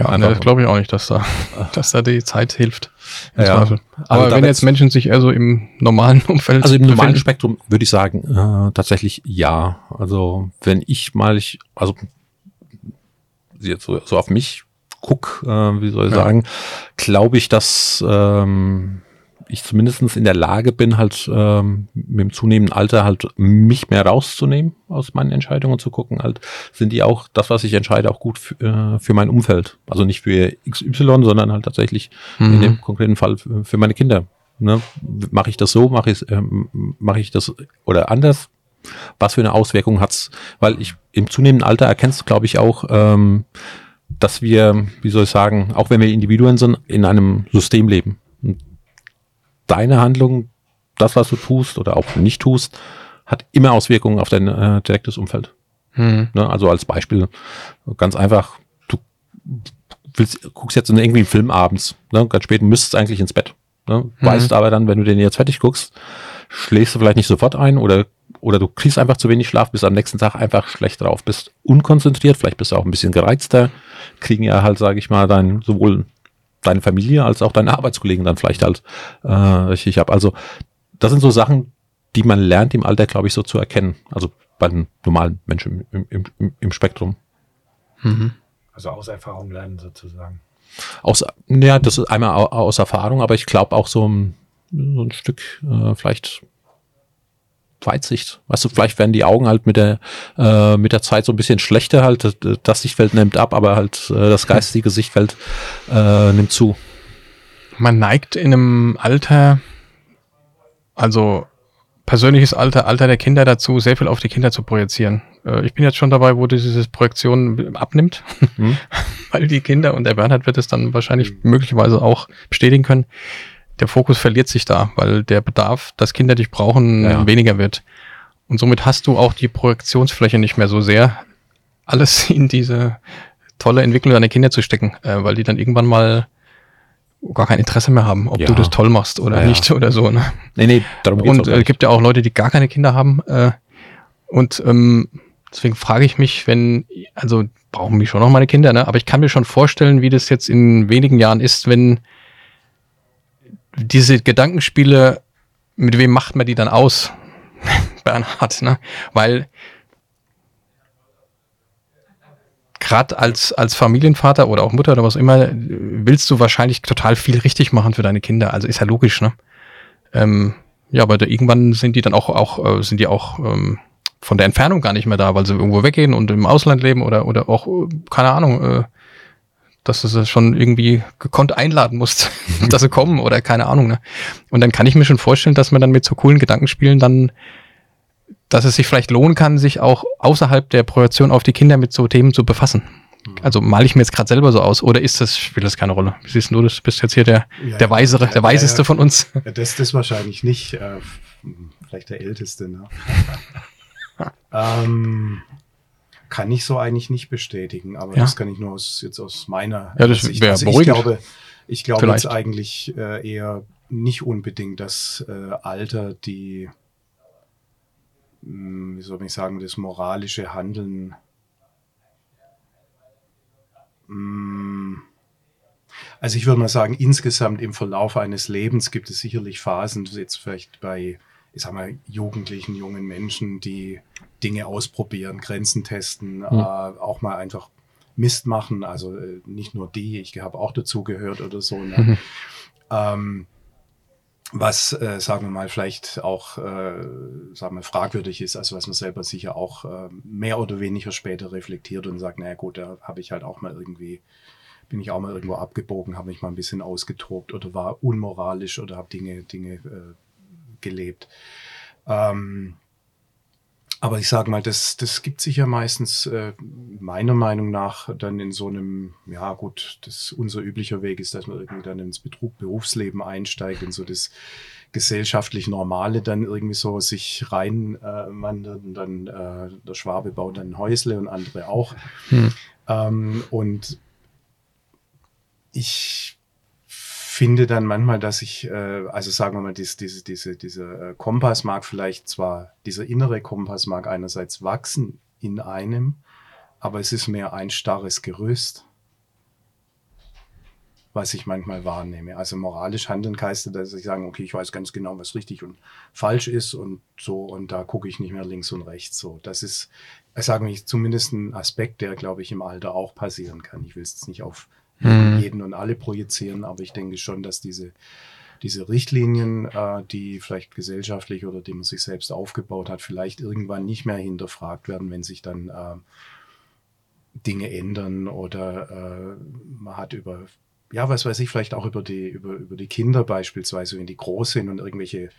Ja, ne, das glaube ich auch nicht, dass da, dass da die Zeit hilft. Ja. Also Aber da wenn jetzt Menschen sich eher so im normalen Umfeld Also im normalen befinden- Spektrum würde ich sagen, äh, tatsächlich ja. Also wenn ich mal, ich, also jetzt so, so auf mich guck, äh, wie soll ich Ja. sagen, glaube ich, dass ähm, ich zumindestens in der Lage bin, halt ähm, mit dem zunehmenden Alter halt mich mehr rauszunehmen aus meinen Entscheidungen und zu gucken, halt, sind die auch, das, was ich entscheide, auch gut für, äh, für mein Umfeld. Also nicht für XY, sondern halt tatsächlich in Mhm. dem konkreten Fall für für meine Kinder. Ne? Mache ich das so, mache ich, ähm, mache ich das oder anders? Was für eine Auswirkung hat's? Weil ich im zunehmenden Alter erkennst du, glaube ich, auch, ähm, dass wir, wie soll ich sagen, auch wenn wir Individuen sind, in einem System leben. Und deine Handlung, das, was du tust oder auch nicht tust, hat immer Auswirkungen auf dein äh, direktes Umfeld. Mhm. Ne? Also als Beispiel, ganz einfach, du willst, guckst jetzt in irgendwie einen Film abends, ne? ganz spät, müsstest eigentlich ins Bett. Ne? Weißt aber dann, wenn du den jetzt fertig guckst, schläfst du vielleicht nicht sofort ein oder, oder du kriegst einfach zu wenig Schlaf, bist am nächsten Tag einfach schlecht drauf, bist unkonzentriert, vielleicht bist du auch ein bisschen gereizter, kriegen ja halt, sage ich mal, dein, sowohl deine Familie als auch deine Arbeitskollegen dann vielleicht halt äh, richtig ab. Also das sind so Sachen, die man lernt im Alter, glaube ich, so zu erkennen. Also bei den normalen Menschen im, im, im, im Spektrum. Mhm. Also aus Erfahrung lernen sozusagen. Aus, ja, das ist einmal aus Erfahrung, aber ich glaube auch so ein, so ein Stück äh, vielleicht Weitsicht. Weißt du, vielleicht werden die Augen halt mit der, äh, mit der Zeit so ein bisschen schlechter halt. Das Sichtfeld nimmt ab, aber halt äh, das geistige Sichtfeld äh, nimmt zu. Man neigt in einem Alter, also persönliches Alter, Alter der Kinder dazu, sehr viel auf die Kinder zu projizieren. Äh, ich bin jetzt schon dabei, wo diese Projektion abnimmt, hm. weil die Kinder und der Bernhard wird es dann wahrscheinlich möglicherweise auch bestätigen können. Der Fokus verliert sich da, weil der Bedarf, dass Kinder dich brauchen, ja. weniger wird. Und somit hast du auch die Projektionsfläche nicht mehr so sehr, alles in diese tolle Entwicklung deiner Kinder zu stecken, äh, weil die dann irgendwann mal gar kein Interesse mehr haben, ob ja. du das toll machst oder ja, nicht oder so. Ne? Nee, nee, darum geht's Und es äh, gibt ja auch Leute, die gar keine Kinder haben. Äh, und ähm, deswegen frage ich mich, wenn, also brauchen mich schon noch meine Kinder, ne? aber ich kann mir schon vorstellen, wie das jetzt in wenigen Jahren ist, wenn diese Gedankenspiele, mit wem macht man die dann aus? Bernhard, ne? Weil gerade als, als Familienvater oder auch Mutter oder was immer, willst du wahrscheinlich total viel richtig machen für deine Kinder. Also ist ja logisch, ne? Ähm, ja, aber da, irgendwann sind die dann auch, auch äh, sind die auch ähm, von der Entfernung gar nicht mehr da, weil sie irgendwo weggehen und im Ausland leben oder, oder auch, äh, keine Ahnung, äh, dass du sie schon irgendwie gekonnt einladen musst, dass sie kommen oder keine Ahnung. Ne? Und dann kann ich mir schon vorstellen, dass man dann mit so coolen Gedankenspielen dann dass es sich vielleicht lohnen kann, sich auch außerhalb der Projektion auf die Kinder mit so Themen zu befassen. Mhm. Also male ich mir jetzt gerade selber so aus oder ist das, spielt das keine Rolle? Siehst du, du bist jetzt hier der, ja, der Weisere, der Weiseste ja, von uns. Das ist wahrscheinlich nicht, äh, vielleicht der Älteste. Ne? ähm, kann ich so eigentlich nicht bestätigen, aber das kann ich nur aus, jetzt aus meiner ja, das Sicht. Also ich glaube, ich glaube jetzt eigentlich äh, eher nicht unbedingt, dass äh, Alter die hm, wie soll ich sagen, das moralische Handeln hm, also ich würde mal sagen, insgesamt im Verlauf eines Lebens gibt es sicherlich Phasen, jetzt vielleicht bei, ich sag mal, Jugendlichen, jungen Menschen, die Dinge ausprobieren, Grenzen testen, mhm. äh, auch mal einfach Mist machen. Also äh, nicht nur die, ich habe auch dazu gehört oder so. Ne? Mhm. Ähm, was, äh, sagen wir mal, vielleicht auch, äh, sagen wir, fragwürdig ist, also was man selber sicher auch äh, mehr oder weniger später reflektiert und sagt, naja gut, da habe ich halt auch mal irgendwie, bin ich auch mal irgendwo abgebogen, habe mich mal ein bisschen ausgetobt oder war unmoralisch oder habe Dinge, Dinge äh, gelebt. Ähm, aber ich sage mal, das, das gibt sich ja meistens äh, meiner Meinung nach dann in so einem, ja gut, das unser üblicher Weg ist, dass man irgendwie dann ins Betrug, Berufsleben einsteigt, in so das gesellschaftlich Normale dann irgendwie so sich reinwandert äh, und dann äh, der Schwabe baut dann ein Häusle und andere auch. Hm. Ähm, und ich finde dann manchmal, dass ich, äh, also sagen wir mal, dies, diese, diese, dieser äh, Kompass mag vielleicht zwar, dieser innere Kompass mag einerseits wachsen in einem, aber es ist mehr ein starres Gerüst, was ich manchmal wahrnehme. Also moralisch handeln heißt, dass ich sage, okay, ich weiß ganz genau, was richtig und falsch ist und so, und da gucke ich nicht mehr links und rechts. So, das ist, ich sage mal, zumindest ein Aspekt, der, glaube ich, im Alter auch passieren kann. Ich will es jetzt nicht auf mhm. jeden und alle projizieren, aber ich denke schon, dass diese, diese Richtlinien, äh, die vielleicht gesellschaftlich oder die man sich selbst aufgebaut hat, vielleicht irgendwann nicht mehr hinterfragt werden, wenn sich dann äh, Dinge ändern oder äh, man hat über, ja, was weiß ich, vielleicht auch über die, über, über die Kinder beispielsweise, wenn die groß sind und irgendwelche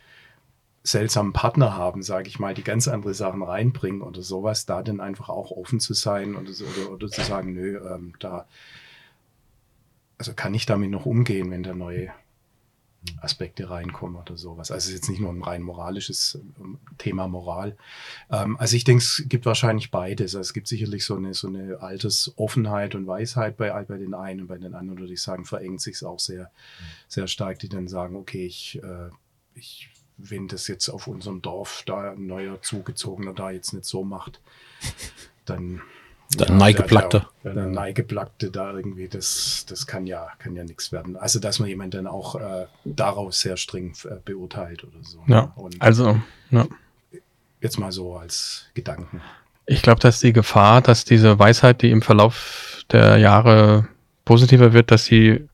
seltsamen Partner haben, sage ich mal, die ganz andere Sachen reinbringen oder sowas, da dann einfach auch offen zu sein oder, oder, oder zu sagen, nö, ähm, da also kann ich damit noch umgehen, wenn da neue Aspekte reinkommen oder sowas. Also es ist jetzt nicht nur ein rein moralisches ähm, Thema Moral. Ähm, also ich denke, es gibt wahrscheinlich beides. Also es gibt sicherlich so eine, so eine Altersoffenheit und Weisheit bei, bei den einen und bei den anderen, würde ich sagen, verengt sich es auch sehr, sehr stark, die dann sagen, okay, ich, äh, ich wenn das jetzt auf unserem Dorf da ein neuer Zugezogener da jetzt nicht so macht, dann der ja, Neigeplackte. Der, der, Neigeplackte da irgendwie, das, das kann ja, kann ja nichts werden. Also, dass man jemanden dann auch äh, daraus sehr streng äh, beurteilt oder so. Ja, Und also, ja. Jetzt mal so als Gedanken. Ich glaube, dass die Gefahr, dass diese Weisheit, die im Verlauf der Jahre positiver wird, dass sie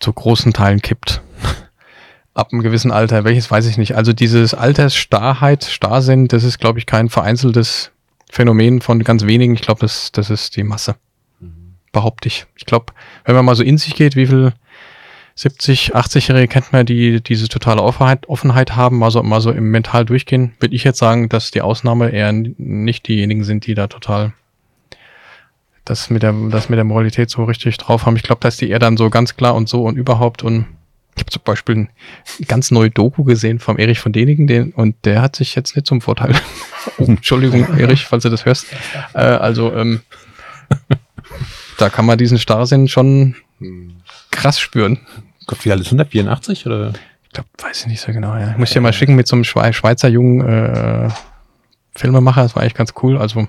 zu großen Teilen kippt. Ab einem gewissen Alter, welches weiß ich nicht. Also dieses Altersstarrheit, Starrsinn, das ist, glaube ich, kein vereinzeltes Phänomen von ganz wenigen. Ich glaube, das, das ist die Masse. Mhm. Behaupte ich. Ich glaube, wenn man mal so in sich geht, wie viel 70, 80-Jährige kennt man, die diese totale Offenheit, Offenheit haben, mal so, mal so im Mental durchgehen, würde ich jetzt sagen, dass die Ausnahme eher nicht diejenigen sind, die da total das mit der, das mit der Moralität so richtig drauf haben. Ich glaube, dass die eher dann so ganz klar und so und überhaupt und ich habe zum Beispiel ein ganz neue Doku gesehen vom Erich von Denigen, den, und der hat sich jetzt nicht zum Vorteil. oh, Entschuldigung, Erich, falls du das hörst. Äh, also, ähm, da kann man diesen Starrsinn schon krass spüren. Gott, wie alt ist 184 oder? Ich glaube, weiß ich nicht so genau. Ja. Ich muss dir mal schicken mit so einem Schweizer jungen äh, Filmemacher. Das war eigentlich ganz cool. Also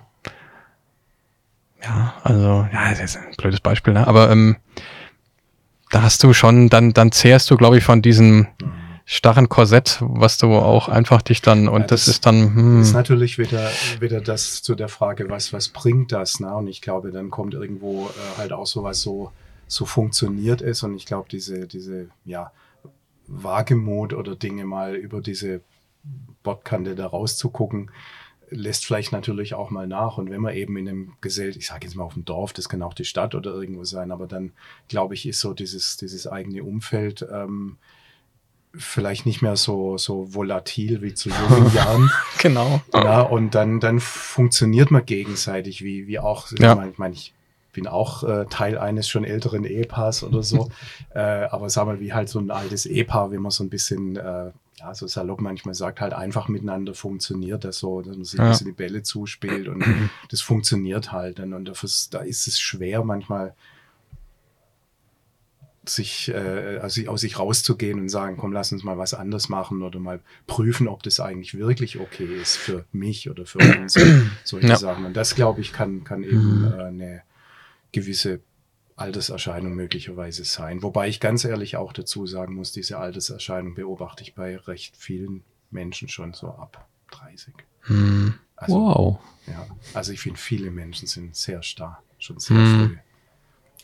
ja, also ja, das ist ein blödes Beispiel, ne? Aber ähm, da hast du schon, dann, dann zehrst du, glaube ich, von diesem starren Korsett, was du auch einfach dich dann, und ja, das, das, ist dann. Hm. ist natürlich wieder, wieder das zu der Frage, was, was bringt das? Ne? Und ich glaube, dann kommt irgendwo äh, halt auch sowas so, so funktioniert es. Und ich glaube, diese, diese, ja, Wagemut oder Dinge mal über diese Bordkante da rauszugucken, lässt vielleicht natürlich auch mal nach. Und wenn man eben in einem Gesell, ich sage jetzt mal auf dem Dorf, das kann auch die Stadt oder irgendwo sein, aber dann glaube ich, ist so dieses, dieses eigene Umfeld ähm, vielleicht nicht mehr so, so volatil wie zu jungen Jahren. genau. Ja, und dann, dann funktioniert man gegenseitig, wie, wie auch, ja. ich meine, ich bin auch äh, Teil eines schon älteren Ehepaars oder so. äh, aber sagen wir, wie halt so ein altes Ehepaar, wenn man so ein bisschen äh, ja, so salopp manchmal sagt, halt einfach miteinander funktioniert das so, dass man sich ja. ein bisschen die Bälle zuspielt und das funktioniert halt dann. Und dafür, da ist es schwer manchmal sich äh, also aus sich rauszugehen und sagen, komm, lass uns mal was anderes machen oder mal prüfen, ob das eigentlich wirklich okay ist für mich oder für uns, solche ja. Sachen. Und das, glaube ich, kann, kann eben mhm. äh, eine gewisse Alterserscheinung möglicherweise sein. Wobei ich ganz ehrlich auch dazu sagen muss, diese Alterserscheinung beobachte ich bei recht vielen Menschen schon so ab 30. Hm. Also, wow. Ja, also ich finde, viele Menschen sind sehr starr, schon sehr hm. früh.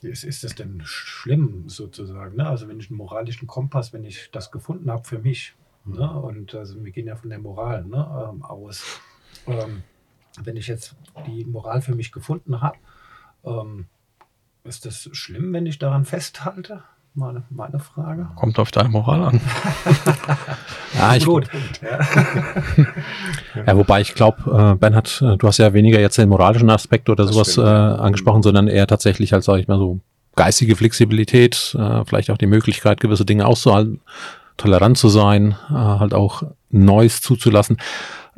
Ist, ist das denn schlimm sozusagen? Ne? Also wenn ich einen moralischen Kompass, wenn ich das gefunden habe für mich, mhm. ne? und also wir gehen ja von der Moral ne? ähm, aus. Ähm, wenn ich jetzt die Moral für mich gefunden habe, ähm, ist das schlimm, wenn ich daran festhalte? Meine, meine Frage. Kommt auf deine Moral an. ja, ich, Gut. Ja. ja, wobei ich glaube, äh, Bernhard, äh, du hast ja weniger jetzt den moralischen Aspekt oder das sowas äh, angesprochen, sondern eher tatsächlich als, sage ich mal so, geistige Flexibilität, äh, vielleicht auch die Möglichkeit, gewisse Dinge auszuhalten, tolerant zu sein, äh, halt auch Neues zuzulassen.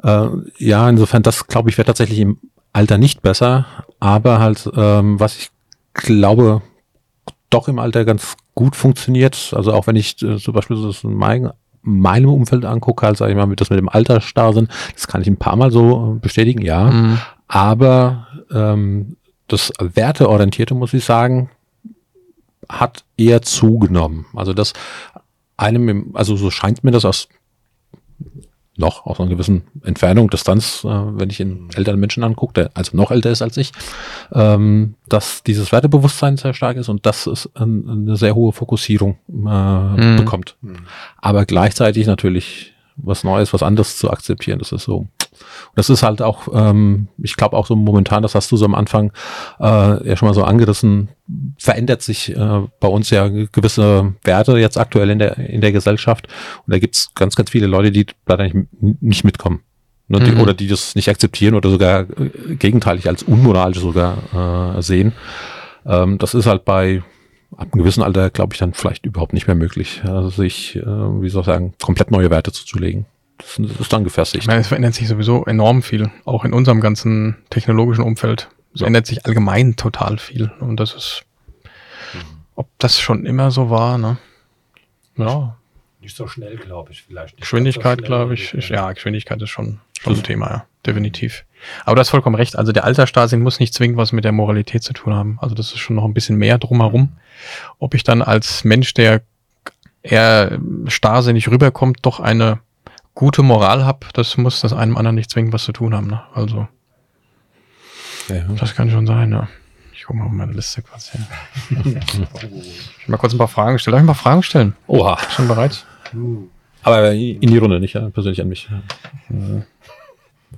Äh, ja, insofern, das glaube ich, wäre tatsächlich im Alter nicht besser, aber halt, ähm, was ich glaube, doch im Alter ganz gut funktioniert. Also auch wenn ich äh, zum Beispiel das in mein, meinem Umfeld angucke, halt sage ich mal, mit das mit dem Alter starr sind, das kann ich ein paar Mal so bestätigen, ja. Mhm. Aber ähm, das Werteorientierte, muss ich sagen, hat eher zugenommen. Also das einem, also so scheint mir das aus noch aus einer gewissen Entfernung, Distanz, äh, wenn ich in älteren Menschen angucke, der also noch älter ist als ich, ähm, dass dieses Wertebewusstsein sehr stark ist und dass es ein, eine sehr hohe Fokussierung äh, mhm. bekommt. Mhm. Aber gleichzeitig natürlich was Neues, was anderes zu akzeptieren, das ist so und das ist halt auch, ähm, ich glaube auch so momentan, das hast du so am Anfang äh, ja schon mal so angerissen, verändert sich äh, bei uns ja gewisse Werte jetzt aktuell in der, in der Gesellschaft. Und da gibt's ganz, ganz viele Leute, die da nicht, nicht mitkommen. Ne, die, mhm. Oder die das nicht akzeptieren oder sogar äh, gegenteilig als unmoralisch sogar äh, sehen. Ähm, das ist halt bei ab einem gewissen Alter, glaube ich, dann vielleicht überhaupt nicht mehr möglich, also sich, äh, wie soll ich sagen, komplett neue Werte zuzulegen. Das ist dann gefestigt. Ich meine, es verändert sich sowieso enorm viel, auch in unserem ganzen technologischen Umfeld. Es ja. ändert sich allgemein total viel. Und das ist, ob das schon immer so war, ne? Ja. Nicht so schnell, glaube ich, vielleicht. Nicht Geschwindigkeit, so glaube ich. Ist, ja, Geschwindigkeit ist schon, schon ein Thema, ja. Definitiv. Aber du hast vollkommen recht. Also der Altersstarrsinn muss nicht zwingend was mit der Moralität zu tun haben. Also das ist schon noch ein bisschen mehr drumherum. Ob ich dann als Mensch, der eher starrsinnig rüberkommt, doch eine gute Moral habe, das muss das einem anderen nicht zwingend was zu tun haben. Ne? Also Ja. das kann schon sein, ja. Ich gucke mal auf meine Liste kurz her. Ich will mal kurz ein paar Fragen stellen. Darf ich ein paar Fragen stellen? Oha. Schon bereit? Aber in die Runde, nicht ja, persönlich an mich.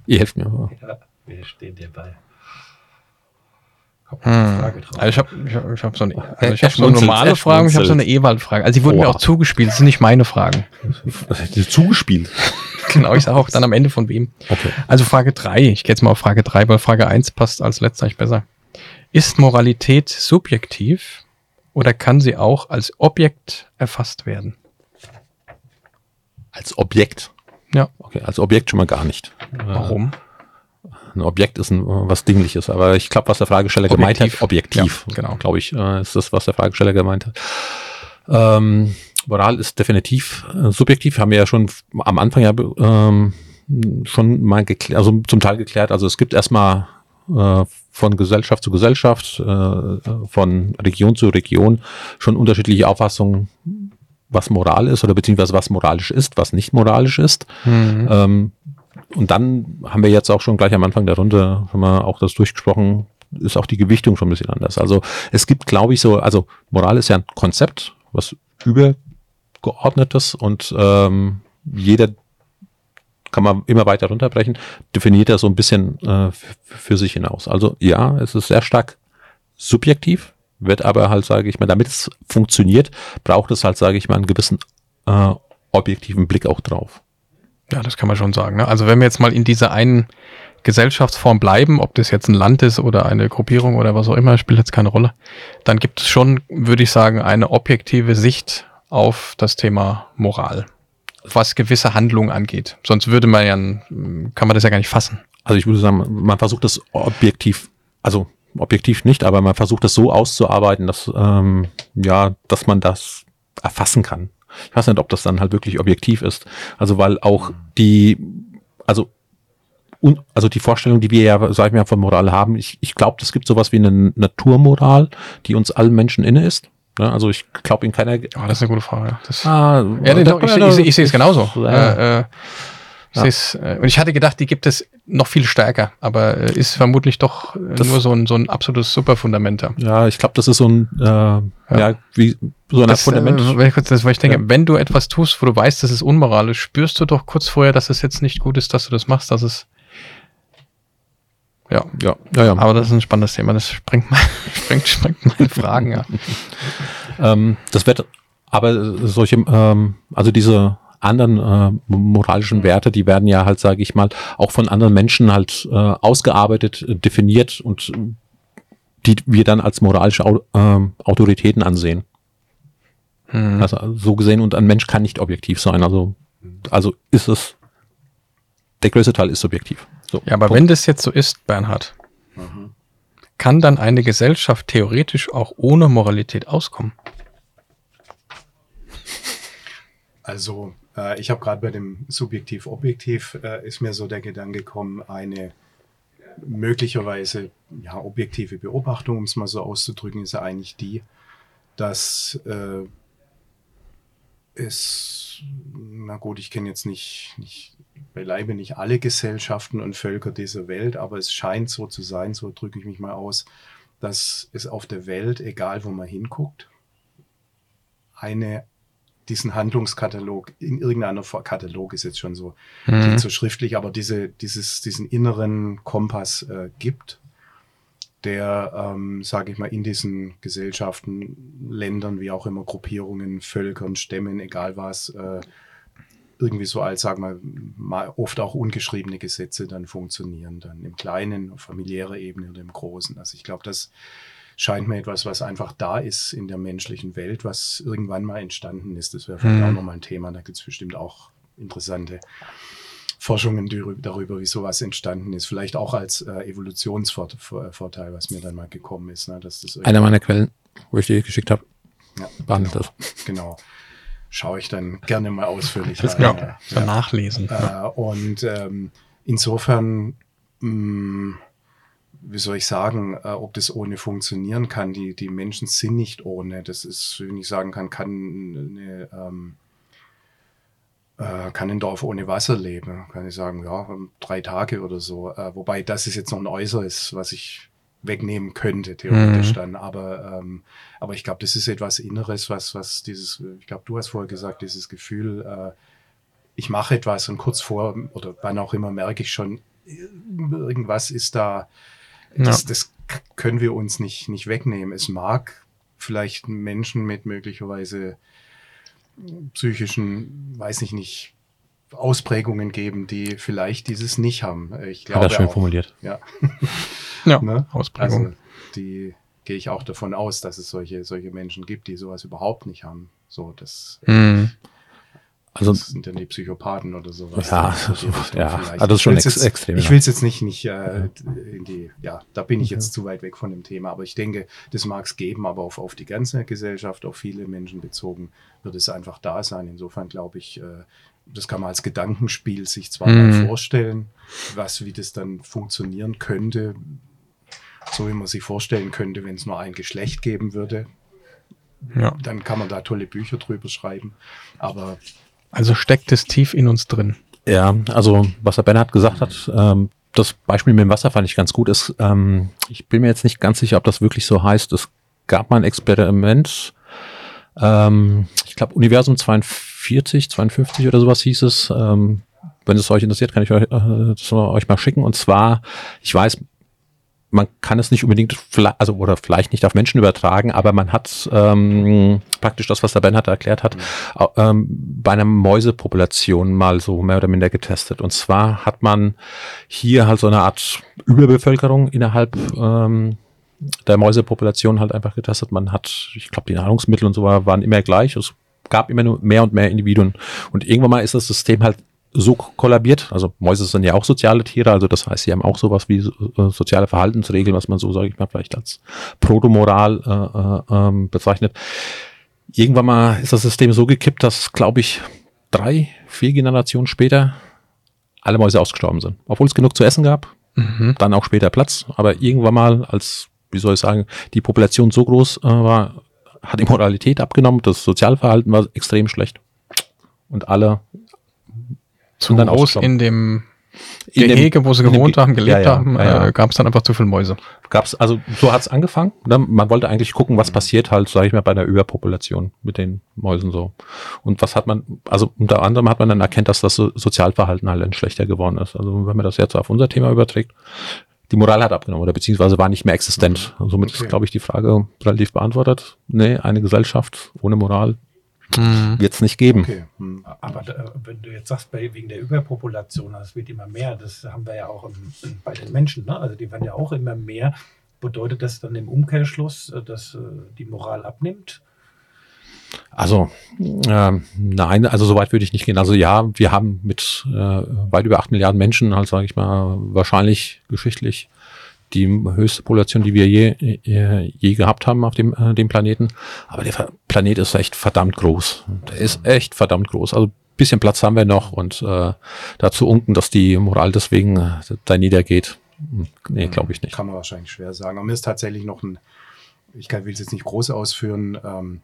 Ihr helft mir. ja, wir stehen dir bei. Hm. eine Frage drauf. Also ich habe ich hab, ich hab so, eine, also Er ich hab so normale Fragen, ich habe so eine Ewald-Frage. Also die wurden mir Oha. auch zugespielt, das sind nicht meine Fragen. Zugespielt. Genau, ich sage auch dann am Ende von wem. Okay. Also Frage 3, ich gehe jetzt mal auf Frage 3, weil Frage 1 passt als letzter eigentlich besser. Ist Moralität subjektiv oder kann sie auch als Objekt erfasst werden? Als Objekt. Ja. Okay, als Objekt schon mal gar nicht. Warum? Ein Objekt ist ein, was Dingliches, aber ich glaube, was der Fragesteller gemeint Objektiv. hat, objektiv, Ja, genau. glaube ich, äh, ist das, was der Fragesteller gemeint hat. Ähm, Moral ist definitiv äh, subjektiv, haben wir ja schon am Anfang ja ähm, schon mal geklärt, also zum Teil geklärt. Also es gibt erstmal äh, von Gesellschaft zu Gesellschaft, äh, von Region zu Region schon unterschiedliche Auffassungen, was Moral ist oder beziehungsweise was moralisch ist, was nicht moralisch ist. Mhm. Ähm, und dann haben wir jetzt auch schon gleich am Anfang der Runde, haben wir auch das durchgesprochen, ist auch die Gewichtung schon ein bisschen anders. Also es gibt, glaube ich, so, also Moral ist ja ein Konzept, was übergeordnetes und ähm, jeder kann man immer weiter runterbrechen, definiert er so ein bisschen äh, für sich hinaus. Also ja, es ist sehr stark subjektiv, wird aber halt, sage ich mal, damit es funktioniert, braucht es halt, sage ich mal, einen gewissen äh, objektiven Blick auch drauf. Ja, das kann man schon sagen. Ne? Also wenn wir jetzt mal in dieser einen Gesellschaftsform bleiben, ob das jetzt ein Land ist oder eine Gruppierung oder was auch immer, spielt jetzt keine Rolle, dann gibt es schon, würde ich sagen, eine objektive Sicht auf das Thema Moral, was gewisse Handlungen angeht. Sonst würde man ja, kann man das ja gar nicht fassen. Also ich würde sagen, man versucht das objektiv, also objektiv nicht, aber man versucht das so auszuarbeiten, dass ähm, ja, dass man das erfassen kann. Ich weiß nicht, ob das dann halt wirklich objektiv ist. Also weil auch die, also un, also die Vorstellung, die wir ja, sag ich mal, von Moral haben, ich, ich glaube, es gibt sowas wie eine Naturmoral, die uns allen Menschen inne ist. Ja, also ich glaube in keiner. Oh, das ist eine gute Frage. Das, Ah, ja, nee, doch, ich, ich, ich, sehe es genauso. Ja. Äh, äh, Ja. äh, und ich hatte gedacht, die gibt es noch viel stärker, aber äh, ist vermutlich doch äh, Das- nur so ein, so ein absolutes Superfundament. da. Ja, ich glaube, das ist so ein, äh, ja. wie so ein Das, Fundament. äh, wenn ich, kurz- das, weil ich denke, Ja. wenn du etwas tust, wo du weißt, das ist unmoralisch, spürst du doch kurz vorher, dass es jetzt nicht gut ist, dass du das machst, dass es. Ja, ja, ja, ja. aber das ist ein spannendes Thema. Das sprengt, mein, sprengt, sprengt meine Fragen, ja. Ähm, das wird aber solche, ähm, also diese anderen äh, moralischen Werte, die werden ja halt, sage ich mal, auch von anderen Menschen halt äh, ausgearbeitet, äh, definiert und äh, die wir dann als moralische Au ähm, Autoritäten ansehen. Hm. Also so gesehen und ein Mensch kann nicht objektiv sein. Also also ist es der größte Teil ist subjektiv. So, Ja, aber Punkt. wenn das jetzt so ist, Bernhard, kann dann eine Gesellschaft theoretisch auch ohne Moralität auskommen? Also, äh, ich habe gerade bei dem Subjektiv-Objektiv äh, ist mir so der Gedanke gekommen, eine möglicherweise ja, objektive Beobachtung, um es mal so auszudrücken, ist ja eigentlich die, dass äh, es, na gut, ich kenne jetzt nicht, nicht beileibe nicht alle Gesellschaften und Völker dieser Welt, aber es scheint so zu sein, so drücke ich mich mal aus, dass es auf der Welt, egal wo man hinguckt, eine diesen Handlungskatalog in irgendeiner Form, Katalog ist jetzt schon so, Mhm. so schriftlich, aber diese, dieses, diesen inneren Kompass äh, gibt, der, ähm, sage ich mal, in diesen Gesellschaften, Ländern, wie auch immer, Gruppierungen, Völkern, Stämmen, egal was, äh, irgendwie so als, sagen wir mal, oft auch ungeschriebene Gesetze dann funktionieren, dann im Kleinen, auf familiärer Ebene oder im Großen. Also ich glaube, das scheint mir etwas, was einfach da ist in der menschlichen Welt, was irgendwann mal entstanden ist. Das wäre vielleicht Mhm. auch nochmal ein Thema. Da gibt es bestimmt auch interessante Forschungen darüber, wie sowas entstanden ist. Vielleicht auch als äh, Evolutionsvorteil, was mir dann mal gekommen ist. Ne? Dass das einer meiner Quellen, wo ich die geschickt habe, ja, behandelt genau, das. genau. schaue ich dann gerne mal ausführlich Das rein. ja, ja. nachlesen. Äh, und ähm, insofern, mh, wie soll ich sagen, äh, ob das ohne funktionieren kann. Die, die Menschen sind nicht ohne. Das ist, wenn ich sagen kann, kann eine, ähm, äh, kann ein Dorf ohne Wasser leben. Kann ich sagen, ja, drei Tage oder so. Äh, wobei das ist jetzt noch ein Äußeres, was ich wegnehmen könnte, theoretisch Mhm. dann. Aber, ähm, aber ich glaube, das ist etwas Inneres, was, was dieses, ich glaube, du hast vorher gesagt, dieses Gefühl, äh, ich mache etwas und kurz vor oder wann auch immer merke ich schon, irgendwas ist da, das, Ja. das können wir uns nicht, nicht wegnehmen. Es mag vielleicht Menschen mit möglicherweise psychischen, weiß ich nicht, Ausprägungen geben, die vielleicht dieses nicht haben. Ich Hat glaube er schön auch, formuliert. Ja, Ja, ne? Ausprägung. Also die gehe ich auch davon aus, dass es solche, solche Menschen gibt, die sowas überhaupt nicht haben. So, das, Mhm. Also das sind dann die Psychopathen oder sowas. Ja, ja, vielleicht. also das ist schon ex- jetzt, extrem, Ich ja. will es jetzt nicht, nicht äh, in die, ja, da bin ich jetzt zu weit weg von dem Thema, aber ich denke, das mag es geben, aber auf, auf die ganze Gesellschaft, auf viele Menschen bezogen, wird es einfach da sein. Insofern glaube ich, äh, das kann man als Gedankenspiel sich zwar Mhm. mal vorstellen, was, wie das dann funktionieren könnte, so wie man sich vorstellen könnte, wenn es nur ein Geschlecht geben würde, ja. dann kann man da tolle Bücher drüber schreiben. Aber Also steckt es tief in uns drin. Ja, also was der Bernhard gesagt hat, ähm, das Beispiel mit dem Wasser fand ich ganz gut. Ist, ähm, ich bin mir jetzt nicht ganz sicher, ob das wirklich so heißt. Es gab mal ein Experiment, ähm, ich glaube Universum 42, 52 oder sowas hieß es. Ähm, wenn es euch interessiert, kann ich euch, äh, das euch mal schicken. Und zwar, ich weiß, man kann es nicht unbedingt, also oder vielleicht nicht auf Menschen übertragen, aber man hat ähm, praktisch das, was der Bernhard erklärt hat, au- ähm, bei einer Mäusepopulation mal so mehr oder minder getestet. Und zwar hat man hier halt so eine Art Überbevölkerung innerhalb ähm, der Mäusepopulation halt einfach getestet. Man hat, ich glaube, die Nahrungsmittel und so waren immer gleich. Es gab immer nur mehr und mehr Individuen. Und irgendwann mal ist das System halt so kollabiert. Also Mäuse sind ja auch soziale Tiere, also das heißt, sie haben auch sowas wie äh, soziale Verhaltensregeln, was man so, sage ich mal, vielleicht als Protomoral äh, äh, ähm, bezeichnet. Irgendwann mal ist das System so gekippt, dass, glaube ich, drei, vier Generationen später alle Mäuse ausgestorben sind. Obwohl es genug zu essen gab, Mhm. dann auch später Platz. Aber irgendwann mal, als, wie soll ich sagen, die Population so groß äh, war, hat die Moralität abgenommen, das Sozialverhalten war extrem schlecht. Und alle Zu sind dann ausgestorben. in dem In dem- Gehege, wo sie dem gewohnt Ge- haben, gelebt Ja, ja, haben, ja. Äh, gab es dann einfach zu viele Mäuse. gab's also so hat's angefangen. Ne? Man wollte eigentlich gucken, was passiert halt, sage ich mal, bei einer Überpopulation mit den Mäusen so. Und was hat man, also unter anderem hat man dann erkennt, dass das so Sozialverhalten halt dann schlechter geworden ist. Also wenn man das jetzt auf unser Thema überträgt, die Moral hat abgenommen oder beziehungsweise war nicht mehr existent. Und somit Okay. ist, glaube ich, die Frage relativ beantwortet. Nee, eine Gesellschaft ohne Moral Mhm. wird's nicht geben. okay. Hm. Aber da, wenn du jetzt sagst, bei, wegen der Überpopulation, das wird immer mehr, das haben wir ja auch im, bei den Menschen, ne? also die werden ja auch immer mehr. Bedeutet das dann im Umkehrschluss, äh, dass äh, die Moral abnimmt? Also, ähm, nein, also so weit würde ich nicht gehen. Also ja, wir haben mit äh, weit über acht Milliarden Menschen, halt sage ich mal, wahrscheinlich geschichtlich die höchste Population, die wir je, je gehabt haben auf dem, äh, dem Planeten. Aber der Planet ist echt verdammt groß. Der ist echt verdammt groß. Also bisschen Platz haben wir noch und äh, dazu unken, dass die Moral deswegen äh, da niedergeht. Hm, Nee, glaube ich nicht. Kann man wahrscheinlich schwer sagen. Aber mir ist tatsächlich noch ein, ich will es jetzt nicht groß ausführen, ähm,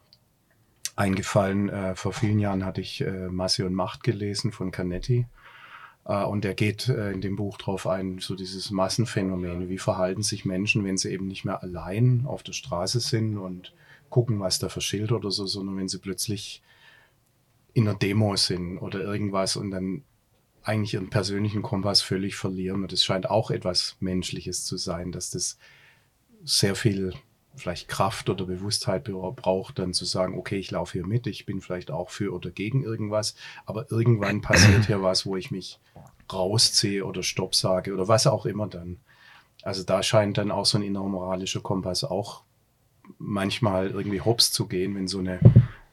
eingefallen. Äh, vor vielen Jahren hatte ich äh, Masse und Macht gelesen von Canetti. Äh, und er geht äh, in dem Buch drauf ein, so dieses Massenphänomen. Wie verhalten sich Menschen, wenn sie eben nicht mehr allein auf der Straße sind und gucken, was da für oder so, sondern wenn sie plötzlich in einer Demo sind oder irgendwas und dann eigentlich ihren persönlichen Kompass völlig verlieren. Und es scheint auch etwas Menschliches zu sein, dass das sehr viel vielleicht Kraft oder Bewusstheit bra- braucht, dann zu sagen, okay, ich laufe hier mit, ich bin vielleicht auch für oder gegen irgendwas, aber irgendwann passiert hier was, wo ich mich rausziehe oder Stopp sage oder was auch immer dann. Also da scheint dann auch so ein innerer moralischer Kompass auch manchmal irgendwie hops zu gehen, wenn so eine,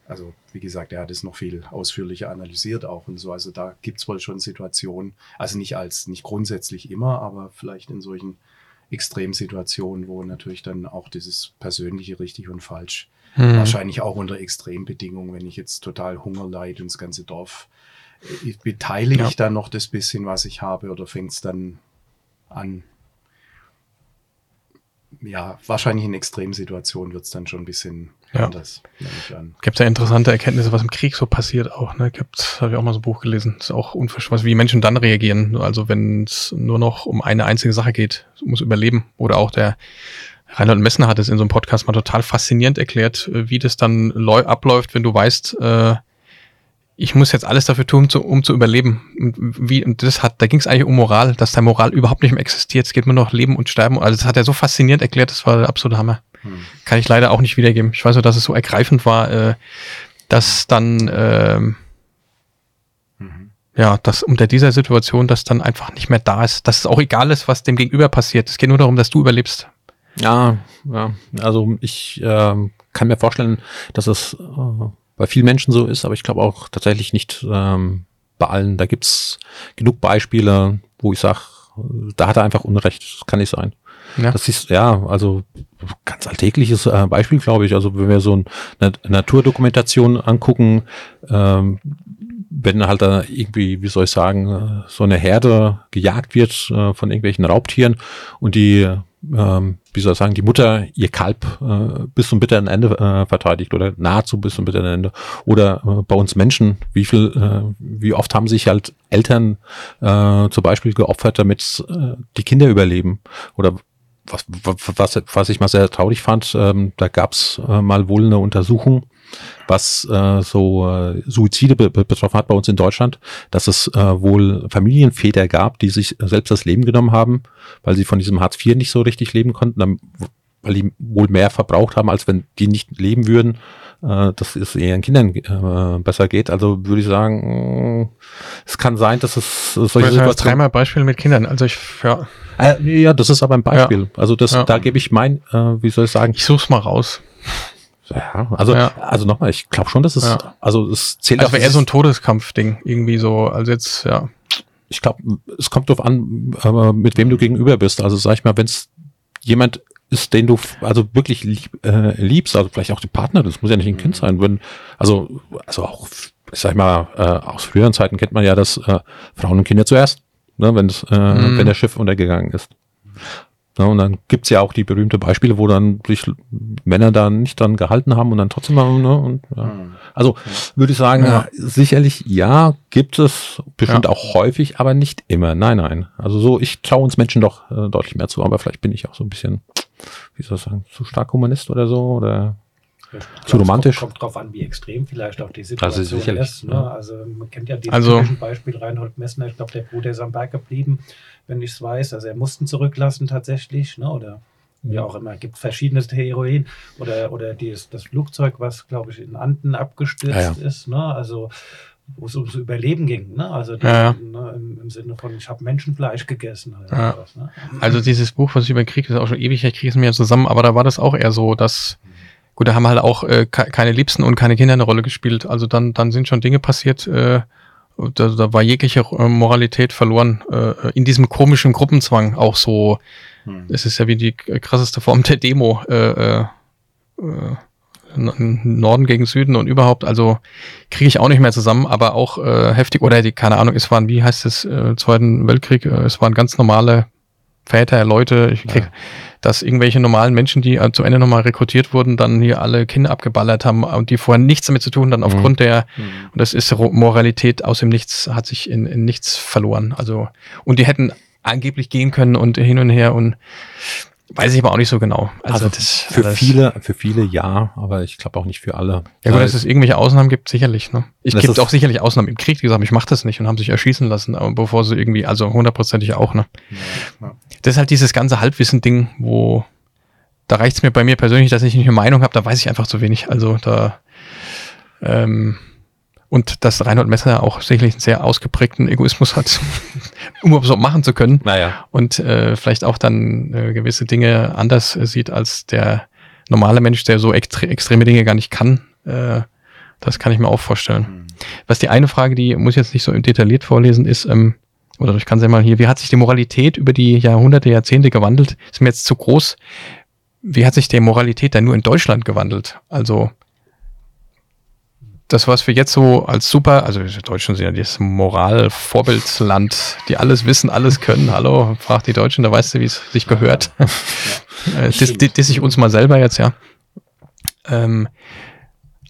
also wie gesagt, er hat es noch viel ausführlicher analysiert auch und so. Also da gibt es wohl schon Situationen, also nicht als, nicht grundsätzlich immer, aber vielleicht in solchen Extremsituationen, wo natürlich dann auch dieses persönliche richtig und falsch Hm. wahrscheinlich auch unter Extrembedingungen, wenn ich jetzt total Hunger leide und das ganze Dorf, äh, beteilige Ja. ich dann noch das bisschen, was ich habe oder fängt es dann an? Ja, wahrscheinlich in Extremsituationen wird es dann schon ein bisschen Ja. anders. Gibt ja interessante Erkenntnisse, was im Krieg so passiert auch. Ne? Gibt, habe ich auch mal so ein Buch gelesen. ist auch unverständlich, wie Menschen dann reagieren. Also wenn es nur noch um eine einzige Sache geht, muss überleben. Oder auch der Reinhold Messner hat es in so einem Podcast mal total faszinierend erklärt, äh, wie das dann läu- abläuft, wenn du weißt, äh, ich muss jetzt alles dafür tun, zu, um zu überleben. Und wie, und das hat, da ging es eigentlich um Moral, dass der Moral überhaupt nicht mehr existiert. Es geht nur noch Leben und Sterben. Also das hat er so faszinierend erklärt, das war der absolute Hammer. Hm. Kann ich leider auch nicht wiedergeben. Ich weiß nur, dass es so ergreifend war, äh, dass dann, ähm, Mhm. ja, dass unter dieser Situation, dass dann einfach nicht mehr da ist, dass es auch egal ist, was dem Gegenüber passiert. Es geht nur darum, dass du überlebst. Ja, ja. Also ich ähm, kann mir vorstellen, dass es äh, bei vielen Menschen so ist, aber ich glaube auch tatsächlich nicht ähm, bei allen. Da gibt's genug Beispiele, wo ich sage, da hat er einfach Unrecht. Das kann nicht sein. Ja. Das ist, ja, also ganz alltägliches äh, Beispiel, glaube ich. Also wenn wir so ein, eine Naturdokumentation angucken, ähm, wenn halt da irgendwie, wie soll ich sagen, äh, so eine Herde gejagt wird äh, von irgendwelchen Raubtieren und die, ähm, wie soll ich sagen, die Mutter ihr Kalb äh, bis zum bitteren Ende äh, verteidigt oder nahezu bis zum bitteren Ende. Oder äh, bei uns Menschen, wie viel, äh, wie oft haben sich halt Eltern äh, zum Beispiel geopfert, damit äh, die Kinder überleben? Oder was, was, was ich mal sehr traurig fand, ähm, da gab's äh, mal wohl eine Untersuchung, was äh, so äh, Suizide be be- betroffen hat bei uns in Deutschland, dass es äh, wohl Familienväter gab, die sich selbst das Leben genommen haben, weil sie von diesem Hartz IV nicht so richtig leben konnten, dann, weil die wohl mehr verbraucht haben, als wenn die nicht leben würden, äh, dass es ihren Kindern äh, besser geht. Also würde ich sagen, es kann sein, dass es solche Ich Situationen dreimal Beispiele mit Kindern. Also ich, ja, äh, ja, das ist aber ein Beispiel. Also das, Ja. da gebe ich mein, äh, wie soll ich sagen, ich such's mal raus. Ja, also, Ja. also nochmal, ich glaube schon, dass es, Ja. also es zählt Also eher so ein Todeskampfding irgendwie so. Also jetzt, ja. ich glaube, es kommt darauf an, äh, mit wem du gegenüber bist. Also sag ich mal, wenn es jemand ist, den du also wirklich lieb, äh, liebst, also vielleicht auch die Partner, das muss ja nicht ein Kind sein, wenn, also, also auch, ich sag mal, äh, aus früheren Zeiten kennt man ja, dass äh, Frauen und Kinder zuerst, ne, wenn äh, Mhm. wenn der Schiff untergegangen ist. Ne, und dann gibt's ja auch die berühmte Beispiele, wo dann sich Männer dann nicht dran gehalten haben und dann trotzdem mal, ne, und, ja. Hm. Also würde ich sagen, Ja. äh, sicherlich ja, gibt es bestimmt Ja. auch häufig, aber nicht immer. Nein, nein. Also so, ich traue uns Menschen doch äh, deutlich mehr zu, aber vielleicht bin ich auch so ein bisschen, wie soll ich sagen, zu stark Humanist oder so oder Ich Zu glaub, es romantisch? Kommt, kommt drauf an, wie extrem vielleicht auch die Situation ist sicherlich, ist. Ne? ja. Also man kennt ja die Also- typischen Beispiel Reinhold Messner. Ich glaube, der Bruder ist am Berg geblieben, wenn ich es weiß. Also er mussten zurücklassen tatsächlich. Ne? Oder wie auch immer. Es gibt verschiedene Theorien. Oder, oder dieses, das Flugzeug, was, glaube ich, in Anden abgestürzt Ja, ist. Ne? Also wo es ums Überleben ging. Ne? Also die, Ja. Ne, im, im Sinne von, ich habe Menschenfleisch gegessen. Oder Ja. sowas, ne? Also dieses Buch, was ich über Krieg, ist auch schon ewig, ich kriege es mir ja zusammen, aber da war das auch eher so, dass, gut, da haben halt auch äh, ke- keine Liebsten und keine Kinder eine Rolle gespielt. Also dann, dann sind schon Dinge passiert, äh, da, da war jegliche äh, Moralität verloren. Äh, in diesem komischen Gruppenzwang auch so, Hm. es ist ja wie die krasseste Form der Demo, äh, äh, äh, Norden gegen Süden und überhaupt, also kriege ich auch nicht mehr zusammen, aber auch äh, heftig, oder die, keine Ahnung, es waren, wie heißt es, äh, Zweiten Weltkrieg, äh, es waren ganz normale Väter, Leute, ich krieg, Ja. Dass irgendwelche normalen Menschen, die äh, zu Ende nochmal rekrutiert wurden, dann hier alle Kinder abgeballert haben und die vorher nichts damit zu tun, dann aufgrund der, Hm. und das ist Moralität aus dem Nichts, hat sich in, in nichts verloren. Also, und die hätten angeblich gehen können und hin und her und weiß ich aber auch nicht so genau. Also, das für alles- viele, für viele ja, aber ich glaube auch nicht für alle. Ja gut, dass es irgendwelche Ausnahmen gibt, sicherlich. Ne? Ich gibt auch sicherlich Ausnahmen im Krieg, die gesagt haben, ich mache das nicht und haben sich erschießen lassen, aber bevor sie irgendwie, also hundertprozentig auch. Ne? Ja. Das ist halt dieses ganze Halbwissen-Ding, wo da reicht's mir bei mir persönlich, dass ich nicht eine Meinung habe, da weiß ich einfach zu wenig. Also da ähm, und dass Reinhold Messer auch sicherlich einen sehr ausgeprägten Egoismus hat, um überhaupt so machen zu können Naja, und äh, vielleicht auch dann äh, gewisse Dinge anders äh, sieht als der normale Mensch, der so extre extreme Dinge gar nicht kann. Äh, das kann ich mir auch vorstellen. Hm. Was die eine Frage, die muss ich jetzt nicht so detailliert vorlesen, ist, ähm, oder ich kann es ja mal hier, wie hat sich die Moralität über die Jahrhunderte, Jahrzehnte gewandelt? Ist mir jetzt zu groß. Wie hat sich die Moralität dann nur in Deutschland gewandelt? Also, das, was wir jetzt so als super, also die Deutschen sind ja das Moral-Vorbildsland, die alles wissen, alles können. Hallo, frag die Deutschen, da weißt du, wie es sich gehört. Ja, ja. das, das, das ich uns mal selber jetzt, ja. Ähm,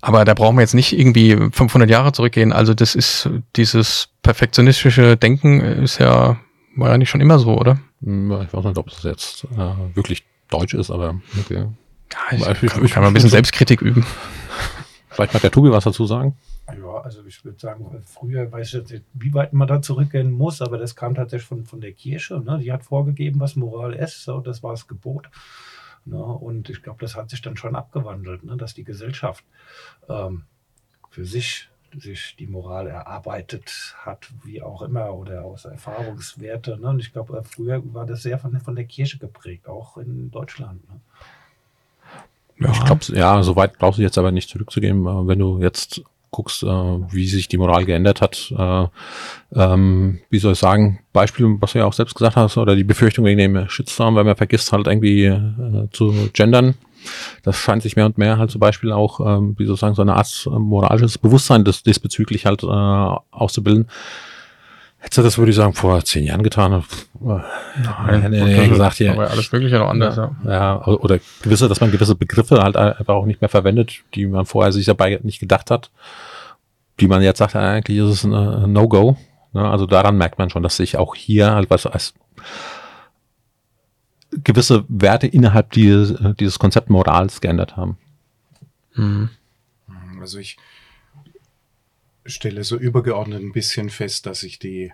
aber da brauchen wir jetzt nicht irgendwie 500 Jahre zurückgehen. Also das ist dieses perfektionistische Denken ist ja war ja nicht schon immer so, oder? Hm, ich weiß nicht, ob es jetzt äh, wirklich deutsch ist, aber okay. Ja, ich, ich kann mal ein bisschen Selbstkritik üben. Vielleicht mag der Tobi was dazu sagen. Ja, also ich würde sagen, früher weiß ich nicht, wie weit man da zurückgehen muss, aber das kam tatsächlich von, von der Kirche. Ne? Die hat vorgegeben, was Moral ist, so, das war das Gebot. Ne? Und ich glaube, das hat sich dann schon abgewandelt, ne? dass die Gesellschaft ähm, für sich sich die Moral erarbeitet hat, wie auch immer, oder aus Erfahrungswerte. Ne? Und ich glaube, früher war das sehr von, von der Kirche geprägt, auch in Deutschland. Ne? Ja. Ich glaube, ja, so weit brauchst du jetzt aber nicht zurückzugehen. Äh, wenn du jetzt guckst, äh, wie sich die Moral geändert hat, äh, ähm, wie soll ich sagen, Beispiel, was du ja auch selbst gesagt hast, oder die Befürchtung wegen dem Shitstorm, weil man vergisst halt irgendwie äh, zu gendern. Das scheint sich mehr und mehr halt zum Beispiel auch, ähm, wie soll ich sagen, so eine Art moralisches Bewusstsein des, diesbezüglich halt äh, auszubilden. Hättest du das, würde ich sagen, vor zehn Jahren getan? Nein, hätte er gesagt, ja. Aber alles Mögliche noch anders, ja. ja. Oder gewisse, dass man gewisse Begriffe halt einfach auch nicht mehr verwendet, die man vorher sich dabei nicht gedacht hat, die man jetzt sagt, eigentlich ist es ein No-Go. Ne? Also daran merkt man schon, dass sich auch hier halt was als gewisse Werte innerhalb dieses, dieses Konzept Morals geändert haben. Mhm. Also ich stelle so übergeordnet ein bisschen fest, dass sich die,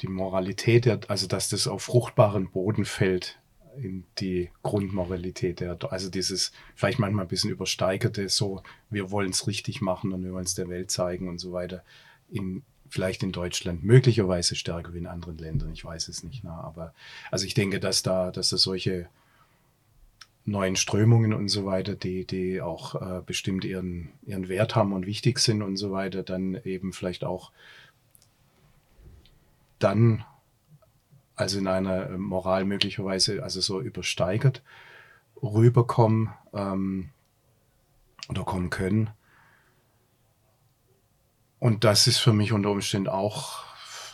die Moralität, also dass das auf fruchtbaren Boden fällt, in die Grundmoralität, der, also dieses vielleicht manchmal ein bisschen übersteigerte, so wir wollen es richtig machen und wir wollen es der Welt zeigen und so weiter, in, vielleicht in Deutschland möglicherweise stärker wie in anderen Ländern, ich weiß es nicht. Na, ne? aber also ich denke, dass da, dass da solche neuen Strömungen und so weiter, die, die auch äh, bestimmt ihren, ihren Wert haben und wichtig sind und so weiter, dann eben vielleicht auch dann, also in einer Moral möglicherweise, also so übersteigert rüberkommen ähm, oder kommen können. Und das ist für mich unter Umständen auch,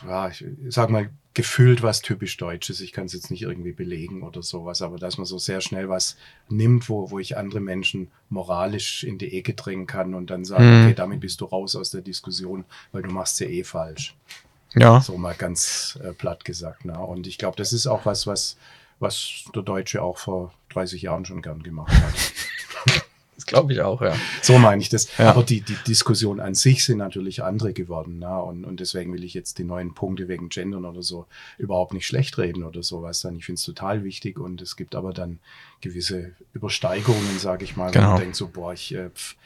ja, ich sag mal, gefühlt was typisch Deutsches. Ich kann es jetzt nicht irgendwie belegen oder sowas, aber dass man so sehr schnell was nimmt, wo, wo ich andere Menschen moralisch in die Ecke drängen kann und dann sagen, hm. okay, damit bist du raus aus der Diskussion, weil du machst ja eh falsch. Ja. So mal ganz äh, platt gesagt. Na. Und ich glaube, das ist auch was, was, was der Deutsche auch vor 30 Jahren schon gern gemacht hat. Das glaube ich auch, ja. So meine ich das. Ja. Aber die, die Diskussion an sich sind natürlich andere geworden. Na? Und, und deswegen will ich jetzt die neuen Punkte wegen Gendern oder so überhaupt nicht schlecht reden oder sowas. Dann ich finde es total wichtig und es gibt aber dann gewisse Übersteigerungen, sage ich mal, genau. wo man denkt so, boah, ich, äh, pf,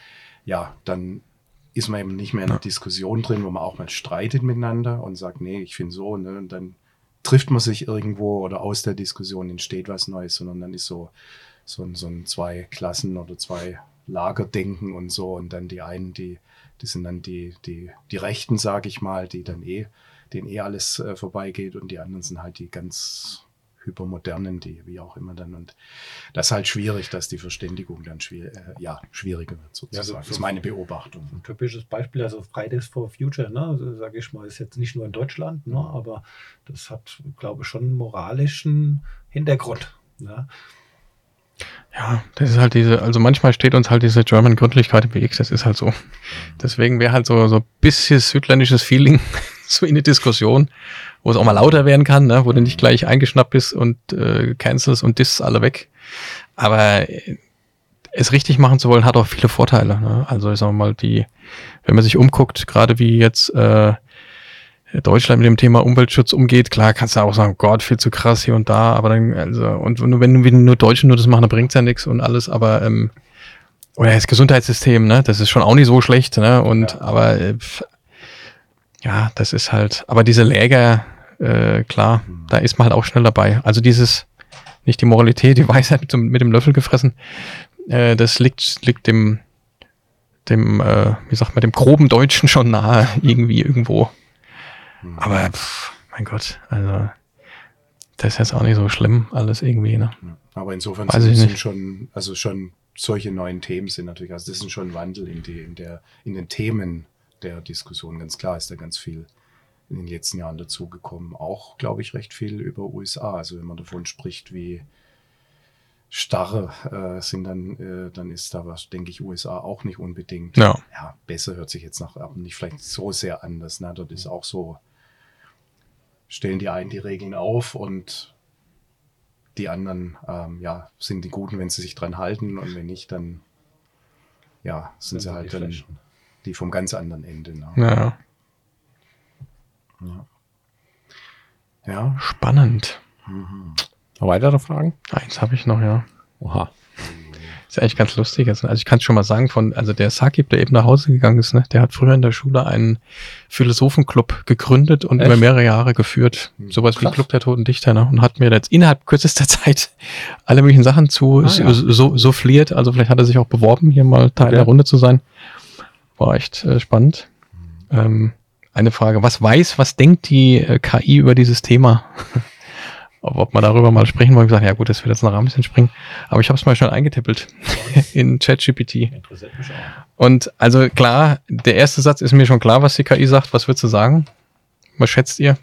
ja, dann ist man eben nicht mehr in einer ja. Diskussion drin, wo man auch mal streitet miteinander und sagt, nee, ich finde so, ne? Und dann trifft man sich irgendwo oder aus der Diskussion entsteht was Neues, sondern dann ist so, so, ein, so ein zwei Klassen oder zwei Lagerdenken und so. Und dann die einen, die, die sind dann die, die, die Rechten, sage ich mal, die dann eh, denen eh alles äh, vorbeigeht und die anderen sind halt die ganz hypermodernen, die wie auch immer dann. Und das ist halt schwierig, dass die Verständigung dann schwier äh, ja, schwieriger wird, sozusagen. Ja, so, das ist meine Beobachtung. Ein typisches Beispiel, also Fridays for Future, ne, sage ich mal, ist jetzt nicht nur in Deutschland, ne, aber das hat, glaube ich, schon einen moralischen Hintergrund. Ne? Ja, das ist halt diese, also manchmal steht uns halt diese German Gründlichkeit im Weg, das ist halt so. Deswegen wäre halt so, so ein bisschen südländisches Feeling so in die Diskussion, wo es auch mal lauter werden kann, ne? wo du nicht gleich eingeschnappt bist und äh, cancels und disst alle weg. Aber äh, es richtig machen zu wollen, hat auch viele Vorteile. Ne? Also ich sag mal, die, wenn man sich umguckt, gerade wie jetzt äh, Deutschland mit dem Thema Umweltschutz umgeht, klar kannst du auch sagen, Gott, viel zu krass hier und da, aber dann, also, und wenn, wenn nur Deutsche nur das machen, dann bringt's ja nichts und alles, aber ähm, oder das Gesundheitssystem, ne, das ist schon auch nicht so schlecht, ne? Und ja. aber äh, ja, das ist halt, aber diese Läger, äh, klar, mhm. da ist man halt auch schnell dabei. Also dieses, nicht die Moralität, die Weisheit mit, mit dem Löffel gefressen, äh, das liegt, liegt dem, dem, äh, wie sagt man, dem groben Deutschen schon nahe, irgendwie irgendwo. Aber pff, mein Gott, also das ist jetzt auch nicht so schlimm, alles irgendwie, ne? Aber insofern Weiß sind, sind schon, also schon solche neuen Themen sind natürlich, also das ist schon ein Wandel in, die, in, der, in den Themen der Diskussion. Ganz klar ist da ganz viel in den letzten Jahren dazugekommen. Auch, glaube ich, recht viel über USA. Also wenn man davon spricht, wie starre äh, sind, dann, äh, dann ist da was, denke ich, USA auch nicht unbedingt. Ja. ja, besser hört sich jetzt nach, aber nicht vielleicht so sehr anders. Ne? Dort ist auch so, stellen die einen die Regeln auf und die anderen, ähm, ja, sind die Guten, wenn sie sich dran halten und wenn nicht, dann, ja, sind sie halt die dann die vom ganz anderen Ende. Ne? Ja, Ja. ja. spannend. Mhm. Noch weitere Fragen? Eins habe ich noch, ja. Oha. Ist eigentlich ganz lustig. jetzt. Also ich kann es schon mal sagen, von, also der Sakib, der eben nach Hause gegangen ist, ne, der hat früher in der Schule einen Philosophenclub gegründet und Echt? über mehrere Jahre geführt. Sowas wie Krass. Club der Toten Dichter, ne? Und hat mir jetzt innerhalb kürzester Zeit alle möglichen Sachen zu Ah, ja. so, so, souffliert. Also vielleicht hat er sich auch beworben, hier mal Teil Okay. der Runde zu sein. War echt äh, spannend. Ähm, eine Frage, was weiß, was denkt die äh, KI über dieses Thema? ob, ob man darüber mal sprechen wollen. Ich gesagt, ja gut, das wird jetzt noch ein bisschen springen. Aber ich habe es mal schon eingetippelt in ChatGPT. Und also klar, der erste Satz ist mir schon klar, was die KI sagt. Was würdest du sagen? Was schätzt ihr?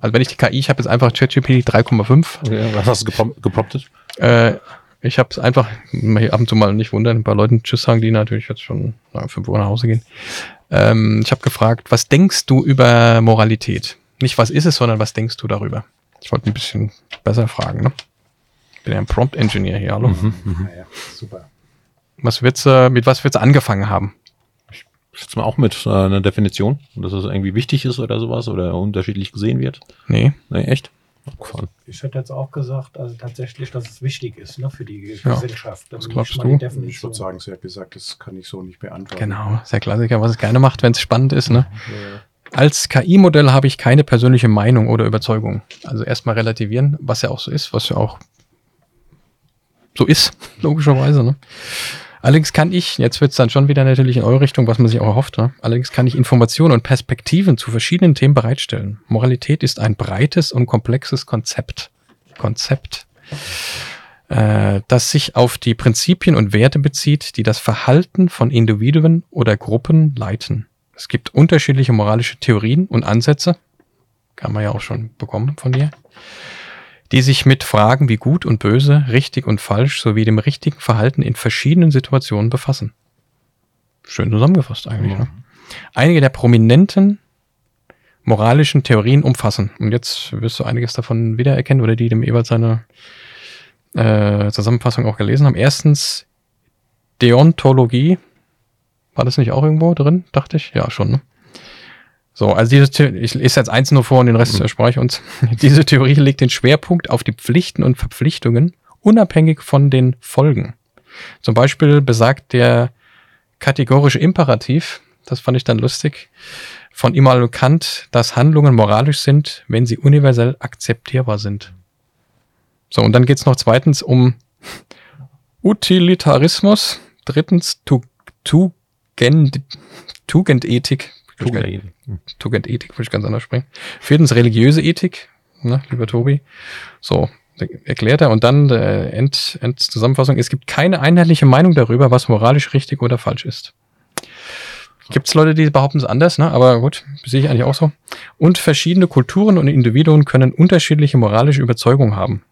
Also wenn ich die KI, ich habe jetzt einfach ChatGPT 3,5. Okay, was hast du geprom gepromptet? Äh, ich habe es einfach ab und zu mal nicht wundern, bei Leuten Tschüss sagen, die natürlich jetzt schon na, 5 Uhr nach Hause gehen. Ähm, ich habe gefragt, was denkst du über Moralität? Nicht was ist es, sondern was denkst du darüber? Ich wollte ein bisschen besser fragen. Ne? Ich bin ja ein Prompt-Engineer hier, hallo. Mhm, mhm. Naja, super. Was wird's, äh, mit was wird's angefangen haben? Schätzt mal auch mit äh, einer Definition, dass es irgendwie wichtig ist oder sowas oder unterschiedlich gesehen wird. Nee. Nee, echt? Abgefahren. Ich hätte jetzt auch gesagt, also tatsächlich, dass es wichtig ist ne, für die Ja. Gesellschaft. Was Dann glaubst du? Ich würde sagen, sie hat gesagt, das kann ich so nicht beantworten. Genau, ist der Klassiker, was es gerne macht, wenn es spannend ist. Ne? Ja. Als KI-Modell habe ich keine persönliche Meinung oder Überzeugung. Also erstmal relativieren, was ja auch so ist, was ja auch so ist, logischerweise. Ne? Allerdings kann ich, jetzt wird es dann schon wieder natürlich in eure Richtung, was man sich auch erhofft, ne? allerdings kann ich Informationen und Perspektiven zu verschiedenen Themen bereitstellen. Moralität ist ein breites und komplexes Konzept. Konzept, äh, das sich auf die Prinzipien und Werte bezieht, die das Verhalten von Individuen oder Gruppen leiten. Es gibt unterschiedliche moralische Theorien und Ansätze, kann man ja auch schon bekommen von dir, die sich mit Fragen wie gut und böse, richtig und falsch sowie dem richtigen Verhalten in verschiedenen Situationen befassen. Schön zusammengefasst eigentlich. Ne? Einige der prominenten moralischen Theorien umfassen. Und jetzt wirst du einiges davon wiedererkennen oder die dem Ewald seine äh, Zusammenfassung auch gelesen haben. Erstens Deontologie. War das nicht auch irgendwo drin? Dachte ich. Ja, schon. Ne? So, also diese The ich lese jetzt eins nur vor und den Rest Mhm. erspare ich uns. Diese Theorie legt den Schwerpunkt auf die Pflichten und Verpflichtungen, unabhängig von den Folgen. Zum Beispiel besagt der kategorische Imperativ, das fand ich dann lustig, von Immanuel Kant, dass Handlungen moralisch sind, wenn sie universell akzeptierbar sind. So, und dann geht's noch zweitens um Utilitarismus, drittens Tu- Tugend, Tugendethik, Tugendethik, würde ich ganz anders sprechen. Viertens religiöse Ethik, ne, lieber Tobi. So, erklärt er. Und dann äh, End, Endzusammenfassung. Es gibt keine einheitliche Meinung darüber, was moralisch richtig oder falsch ist. Gibt es Leute, die behaupten es anders, ne? aber gut, sehe ich eigentlich auch so. Und verschiedene Kulturen und Individuen können unterschiedliche moralische Überzeugungen haben.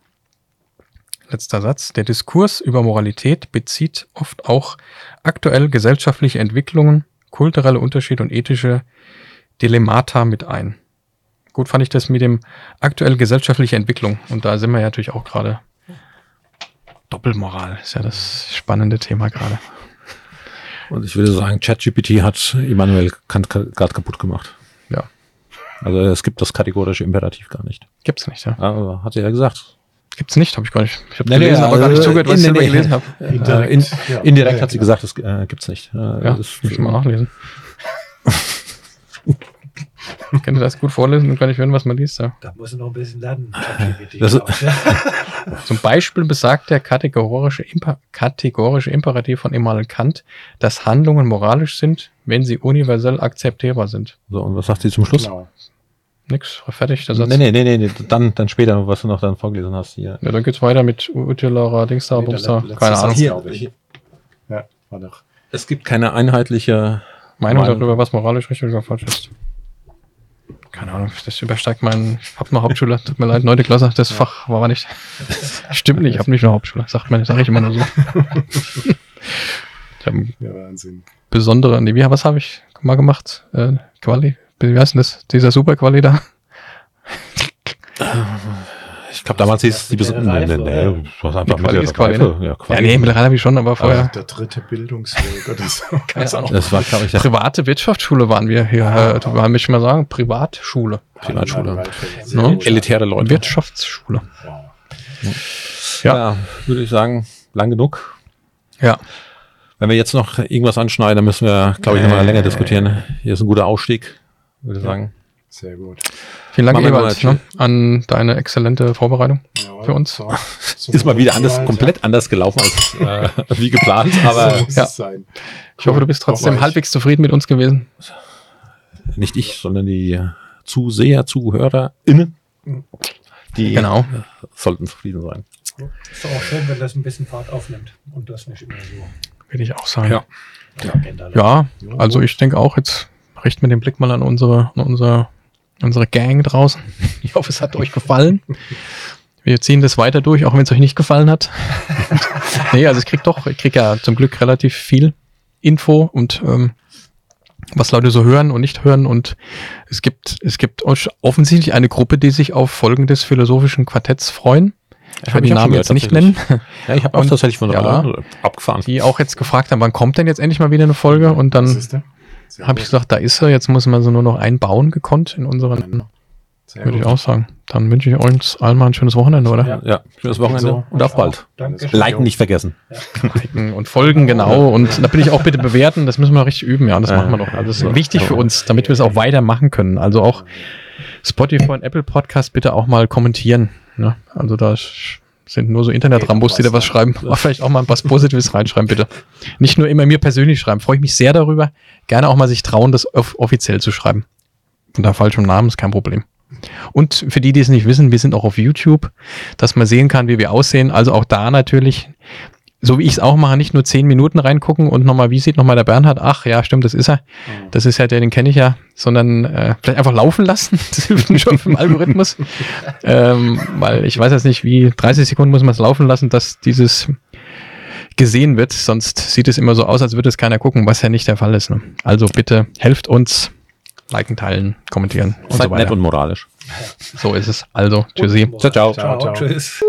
Letzter Satz. Der Diskurs über Moralität bezieht oft auch aktuell gesellschaftliche Entwicklungen, kulturelle Unterschiede und ethische Dilemmata mit ein. Gut fand ich das mit dem aktuell gesellschaftliche Entwicklung. Und da sind wir ja natürlich auch gerade. Doppelmoral ist ja das spannende Thema gerade. Und ich würde sagen, ChatGPT hat Immanuel Kant gerade kaputt gemacht. Ja. Also es gibt das kategorische Imperativ gar nicht. Gibt's nicht, ja. Aber hat er ja gesagt. Gibt's nicht, habe ich gar nicht. Ich habe Nee, nee, gelesen, aber gar nicht also, zugehört, was nee, ich selber nee. gelesen habe. Indirekt, äh, in, ja. indirekt Ja, hat sie klar. gesagt, das äh, gibt's nicht. Äh, Ja, das muss ich mal nachlesen. Könnt ihr das gut vorlesen und kann ich hören, was man liest? Ja. Da muss ich noch ein bisschen lernen. Das- ich, ja. Zum Beispiel besagt der kategorische, Imper kategorische Imperativ von Immanuel Kant, dass Handlungen moralisch sind, wenn sie universell akzeptierbar sind. So, und was sagt sie zum Schluss? Genau. Nix, fertig, der Satz. Nee, nee, nee, nee, nee, dann, dann später, was du noch dann vorgelesen hast hier. Ja, dann geht's weiter mit Utilara, Dingsda, Nee, letzte keine Ahnung. hier. ich. Ja, war doch. Es gibt keine einheitliche Meinung Meinung. darüber, was moralisch richtig oder falsch ist. Keine Ahnung, das übersteigt meinen. Ich hab eine Hauptschule, tut mir leid, neunte Klasse, das Fach war aber nicht. Stimmt nicht, ich habe nicht eine Hauptschule, sagt man, sag ich immer nur so. ich Ja, Wahnsinn. besondere, nee, wie, was habe ich mal gemacht? Äh, Quali, wie heißt denn das? Dieser Super-Quali da? Ich glaube, damals hieß es die Mittlere Bes- Reife, nee, nee, du hast einfach Die Quali mittlere ist Quali. Ja, Ja, Quali. nee, mittlerweile habe ich schon, aber Aber vorher. der dritte Bildungsweg oder so. Keine Ahnung. Das war, glaube ich, der Private Wirtschaftsschule waren wir hier, äh, da wollen wir mal sagen, Privatschule. Privatschule. Ne? gut. elitäre Leute. Wirtschaftsschule. Ja. Ja. würde ich sagen, lang genug. Ja. Wenn wir jetzt noch irgendwas anschneiden, dann müssen wir, glaube ich, noch mal länger diskutieren. Hier ist ein guter Ausstieg, würde ich sagen. Sehr gut. Vielen Dank, mal ne, an deine exzellente Vorbereitung. Jawohl. Für uns. So, so Ist mal wieder anders, Alter. komplett anders gelaufen als äh, wie geplant, aber so muss ja. sein. Ich hoffe, du bist trotzdem halbwegs zufrieden mit uns gewesen. nicht ich, sondern die Zuseher, ZuhörerInnen, die Genau. sollten zufrieden sein. Ist doch auch schön, wenn das ein bisschen Fahrt aufnimmt und das nicht immer so Würde ich auch sagen. Ja. Ja, also ich denke auch, jetzt richten wir den Blick mal an unsere, an unsere, unsere Gang draußen. Ich hoffe, es hat euch gefallen. Wir ziehen das weiter durch, auch wenn es euch nicht gefallen hat. nee, also ich krieg doch, ich krieg ja zum Glück relativ viel Info und ähm, was Leute so hören und nicht hören. Und es gibt, es gibt off- offensichtlich eine Gruppe, die sich auf Folgen des philosophischen Quartetts freuen. Ich werde schon Namen jetzt nicht nennen. Ja, ich habe auch tatsächlich von ja. Abgefahren. die auch jetzt gefragt haben, wann kommt denn jetzt endlich mal wieder eine Folge? Und dann habe ich gesagt, da ist er, jetzt muss man sie nur noch einbauen gekonnt in unseren, Sehr würde ich auch sagen. Dann wünsche ich euch allen mal ein schönes Wochenende, oder? Ja. Ja, schönes Wochenende So. und auf bald. Danke. Liken nicht vergessen. Liken Und folgen, genau. Und natürlich auch bitte bewerten, das müssen wir richtig üben, ja. Das Ja. machen wir doch. Also das ist Ja. wichtig für uns, damit wir es auch weitermachen können. Also auch Spotify und Apple Podcast bitte auch mal kommentieren. Ne? Also da sind nur so Internet-Rambos, die da was schreiben. Aber vielleicht auch mal was Positives reinschreiben, bitte. Nicht nur immer mir persönlich schreiben. Freue ich mich sehr darüber. Gerne auch mal sich trauen, das off offiziell zu schreiben. Unter falschem Namen ist kein Problem. Und für die, die es nicht wissen, wir sind auch auf YouTube, dass man sehen kann, wie wir aussehen. Also auch da natürlich, so wie ich es auch mache, nicht nur zehn Minuten reingucken und nochmal, wie sieht nochmal der Bernhard? Ach ja, stimmt, das ist er. Das ist ja der, den kenne ich ja, sondern äh, vielleicht einfach laufen lassen. Das hilft mir schon vom Algorithmus. ähm, weil ich weiß jetzt nicht, wie 30 Sekunden muss man es laufen lassen, dass dieses gesehen wird. Sonst sieht es immer so aus, als würde es keiner gucken, was ja nicht der Fall ist. Ne? Also bitte helft uns. Liken, teilen, kommentieren und Seid so weiter. nett und moralisch. So ist es. Also, tschüssi. Ciao, ciao. Ciao, ciao. Tschüss.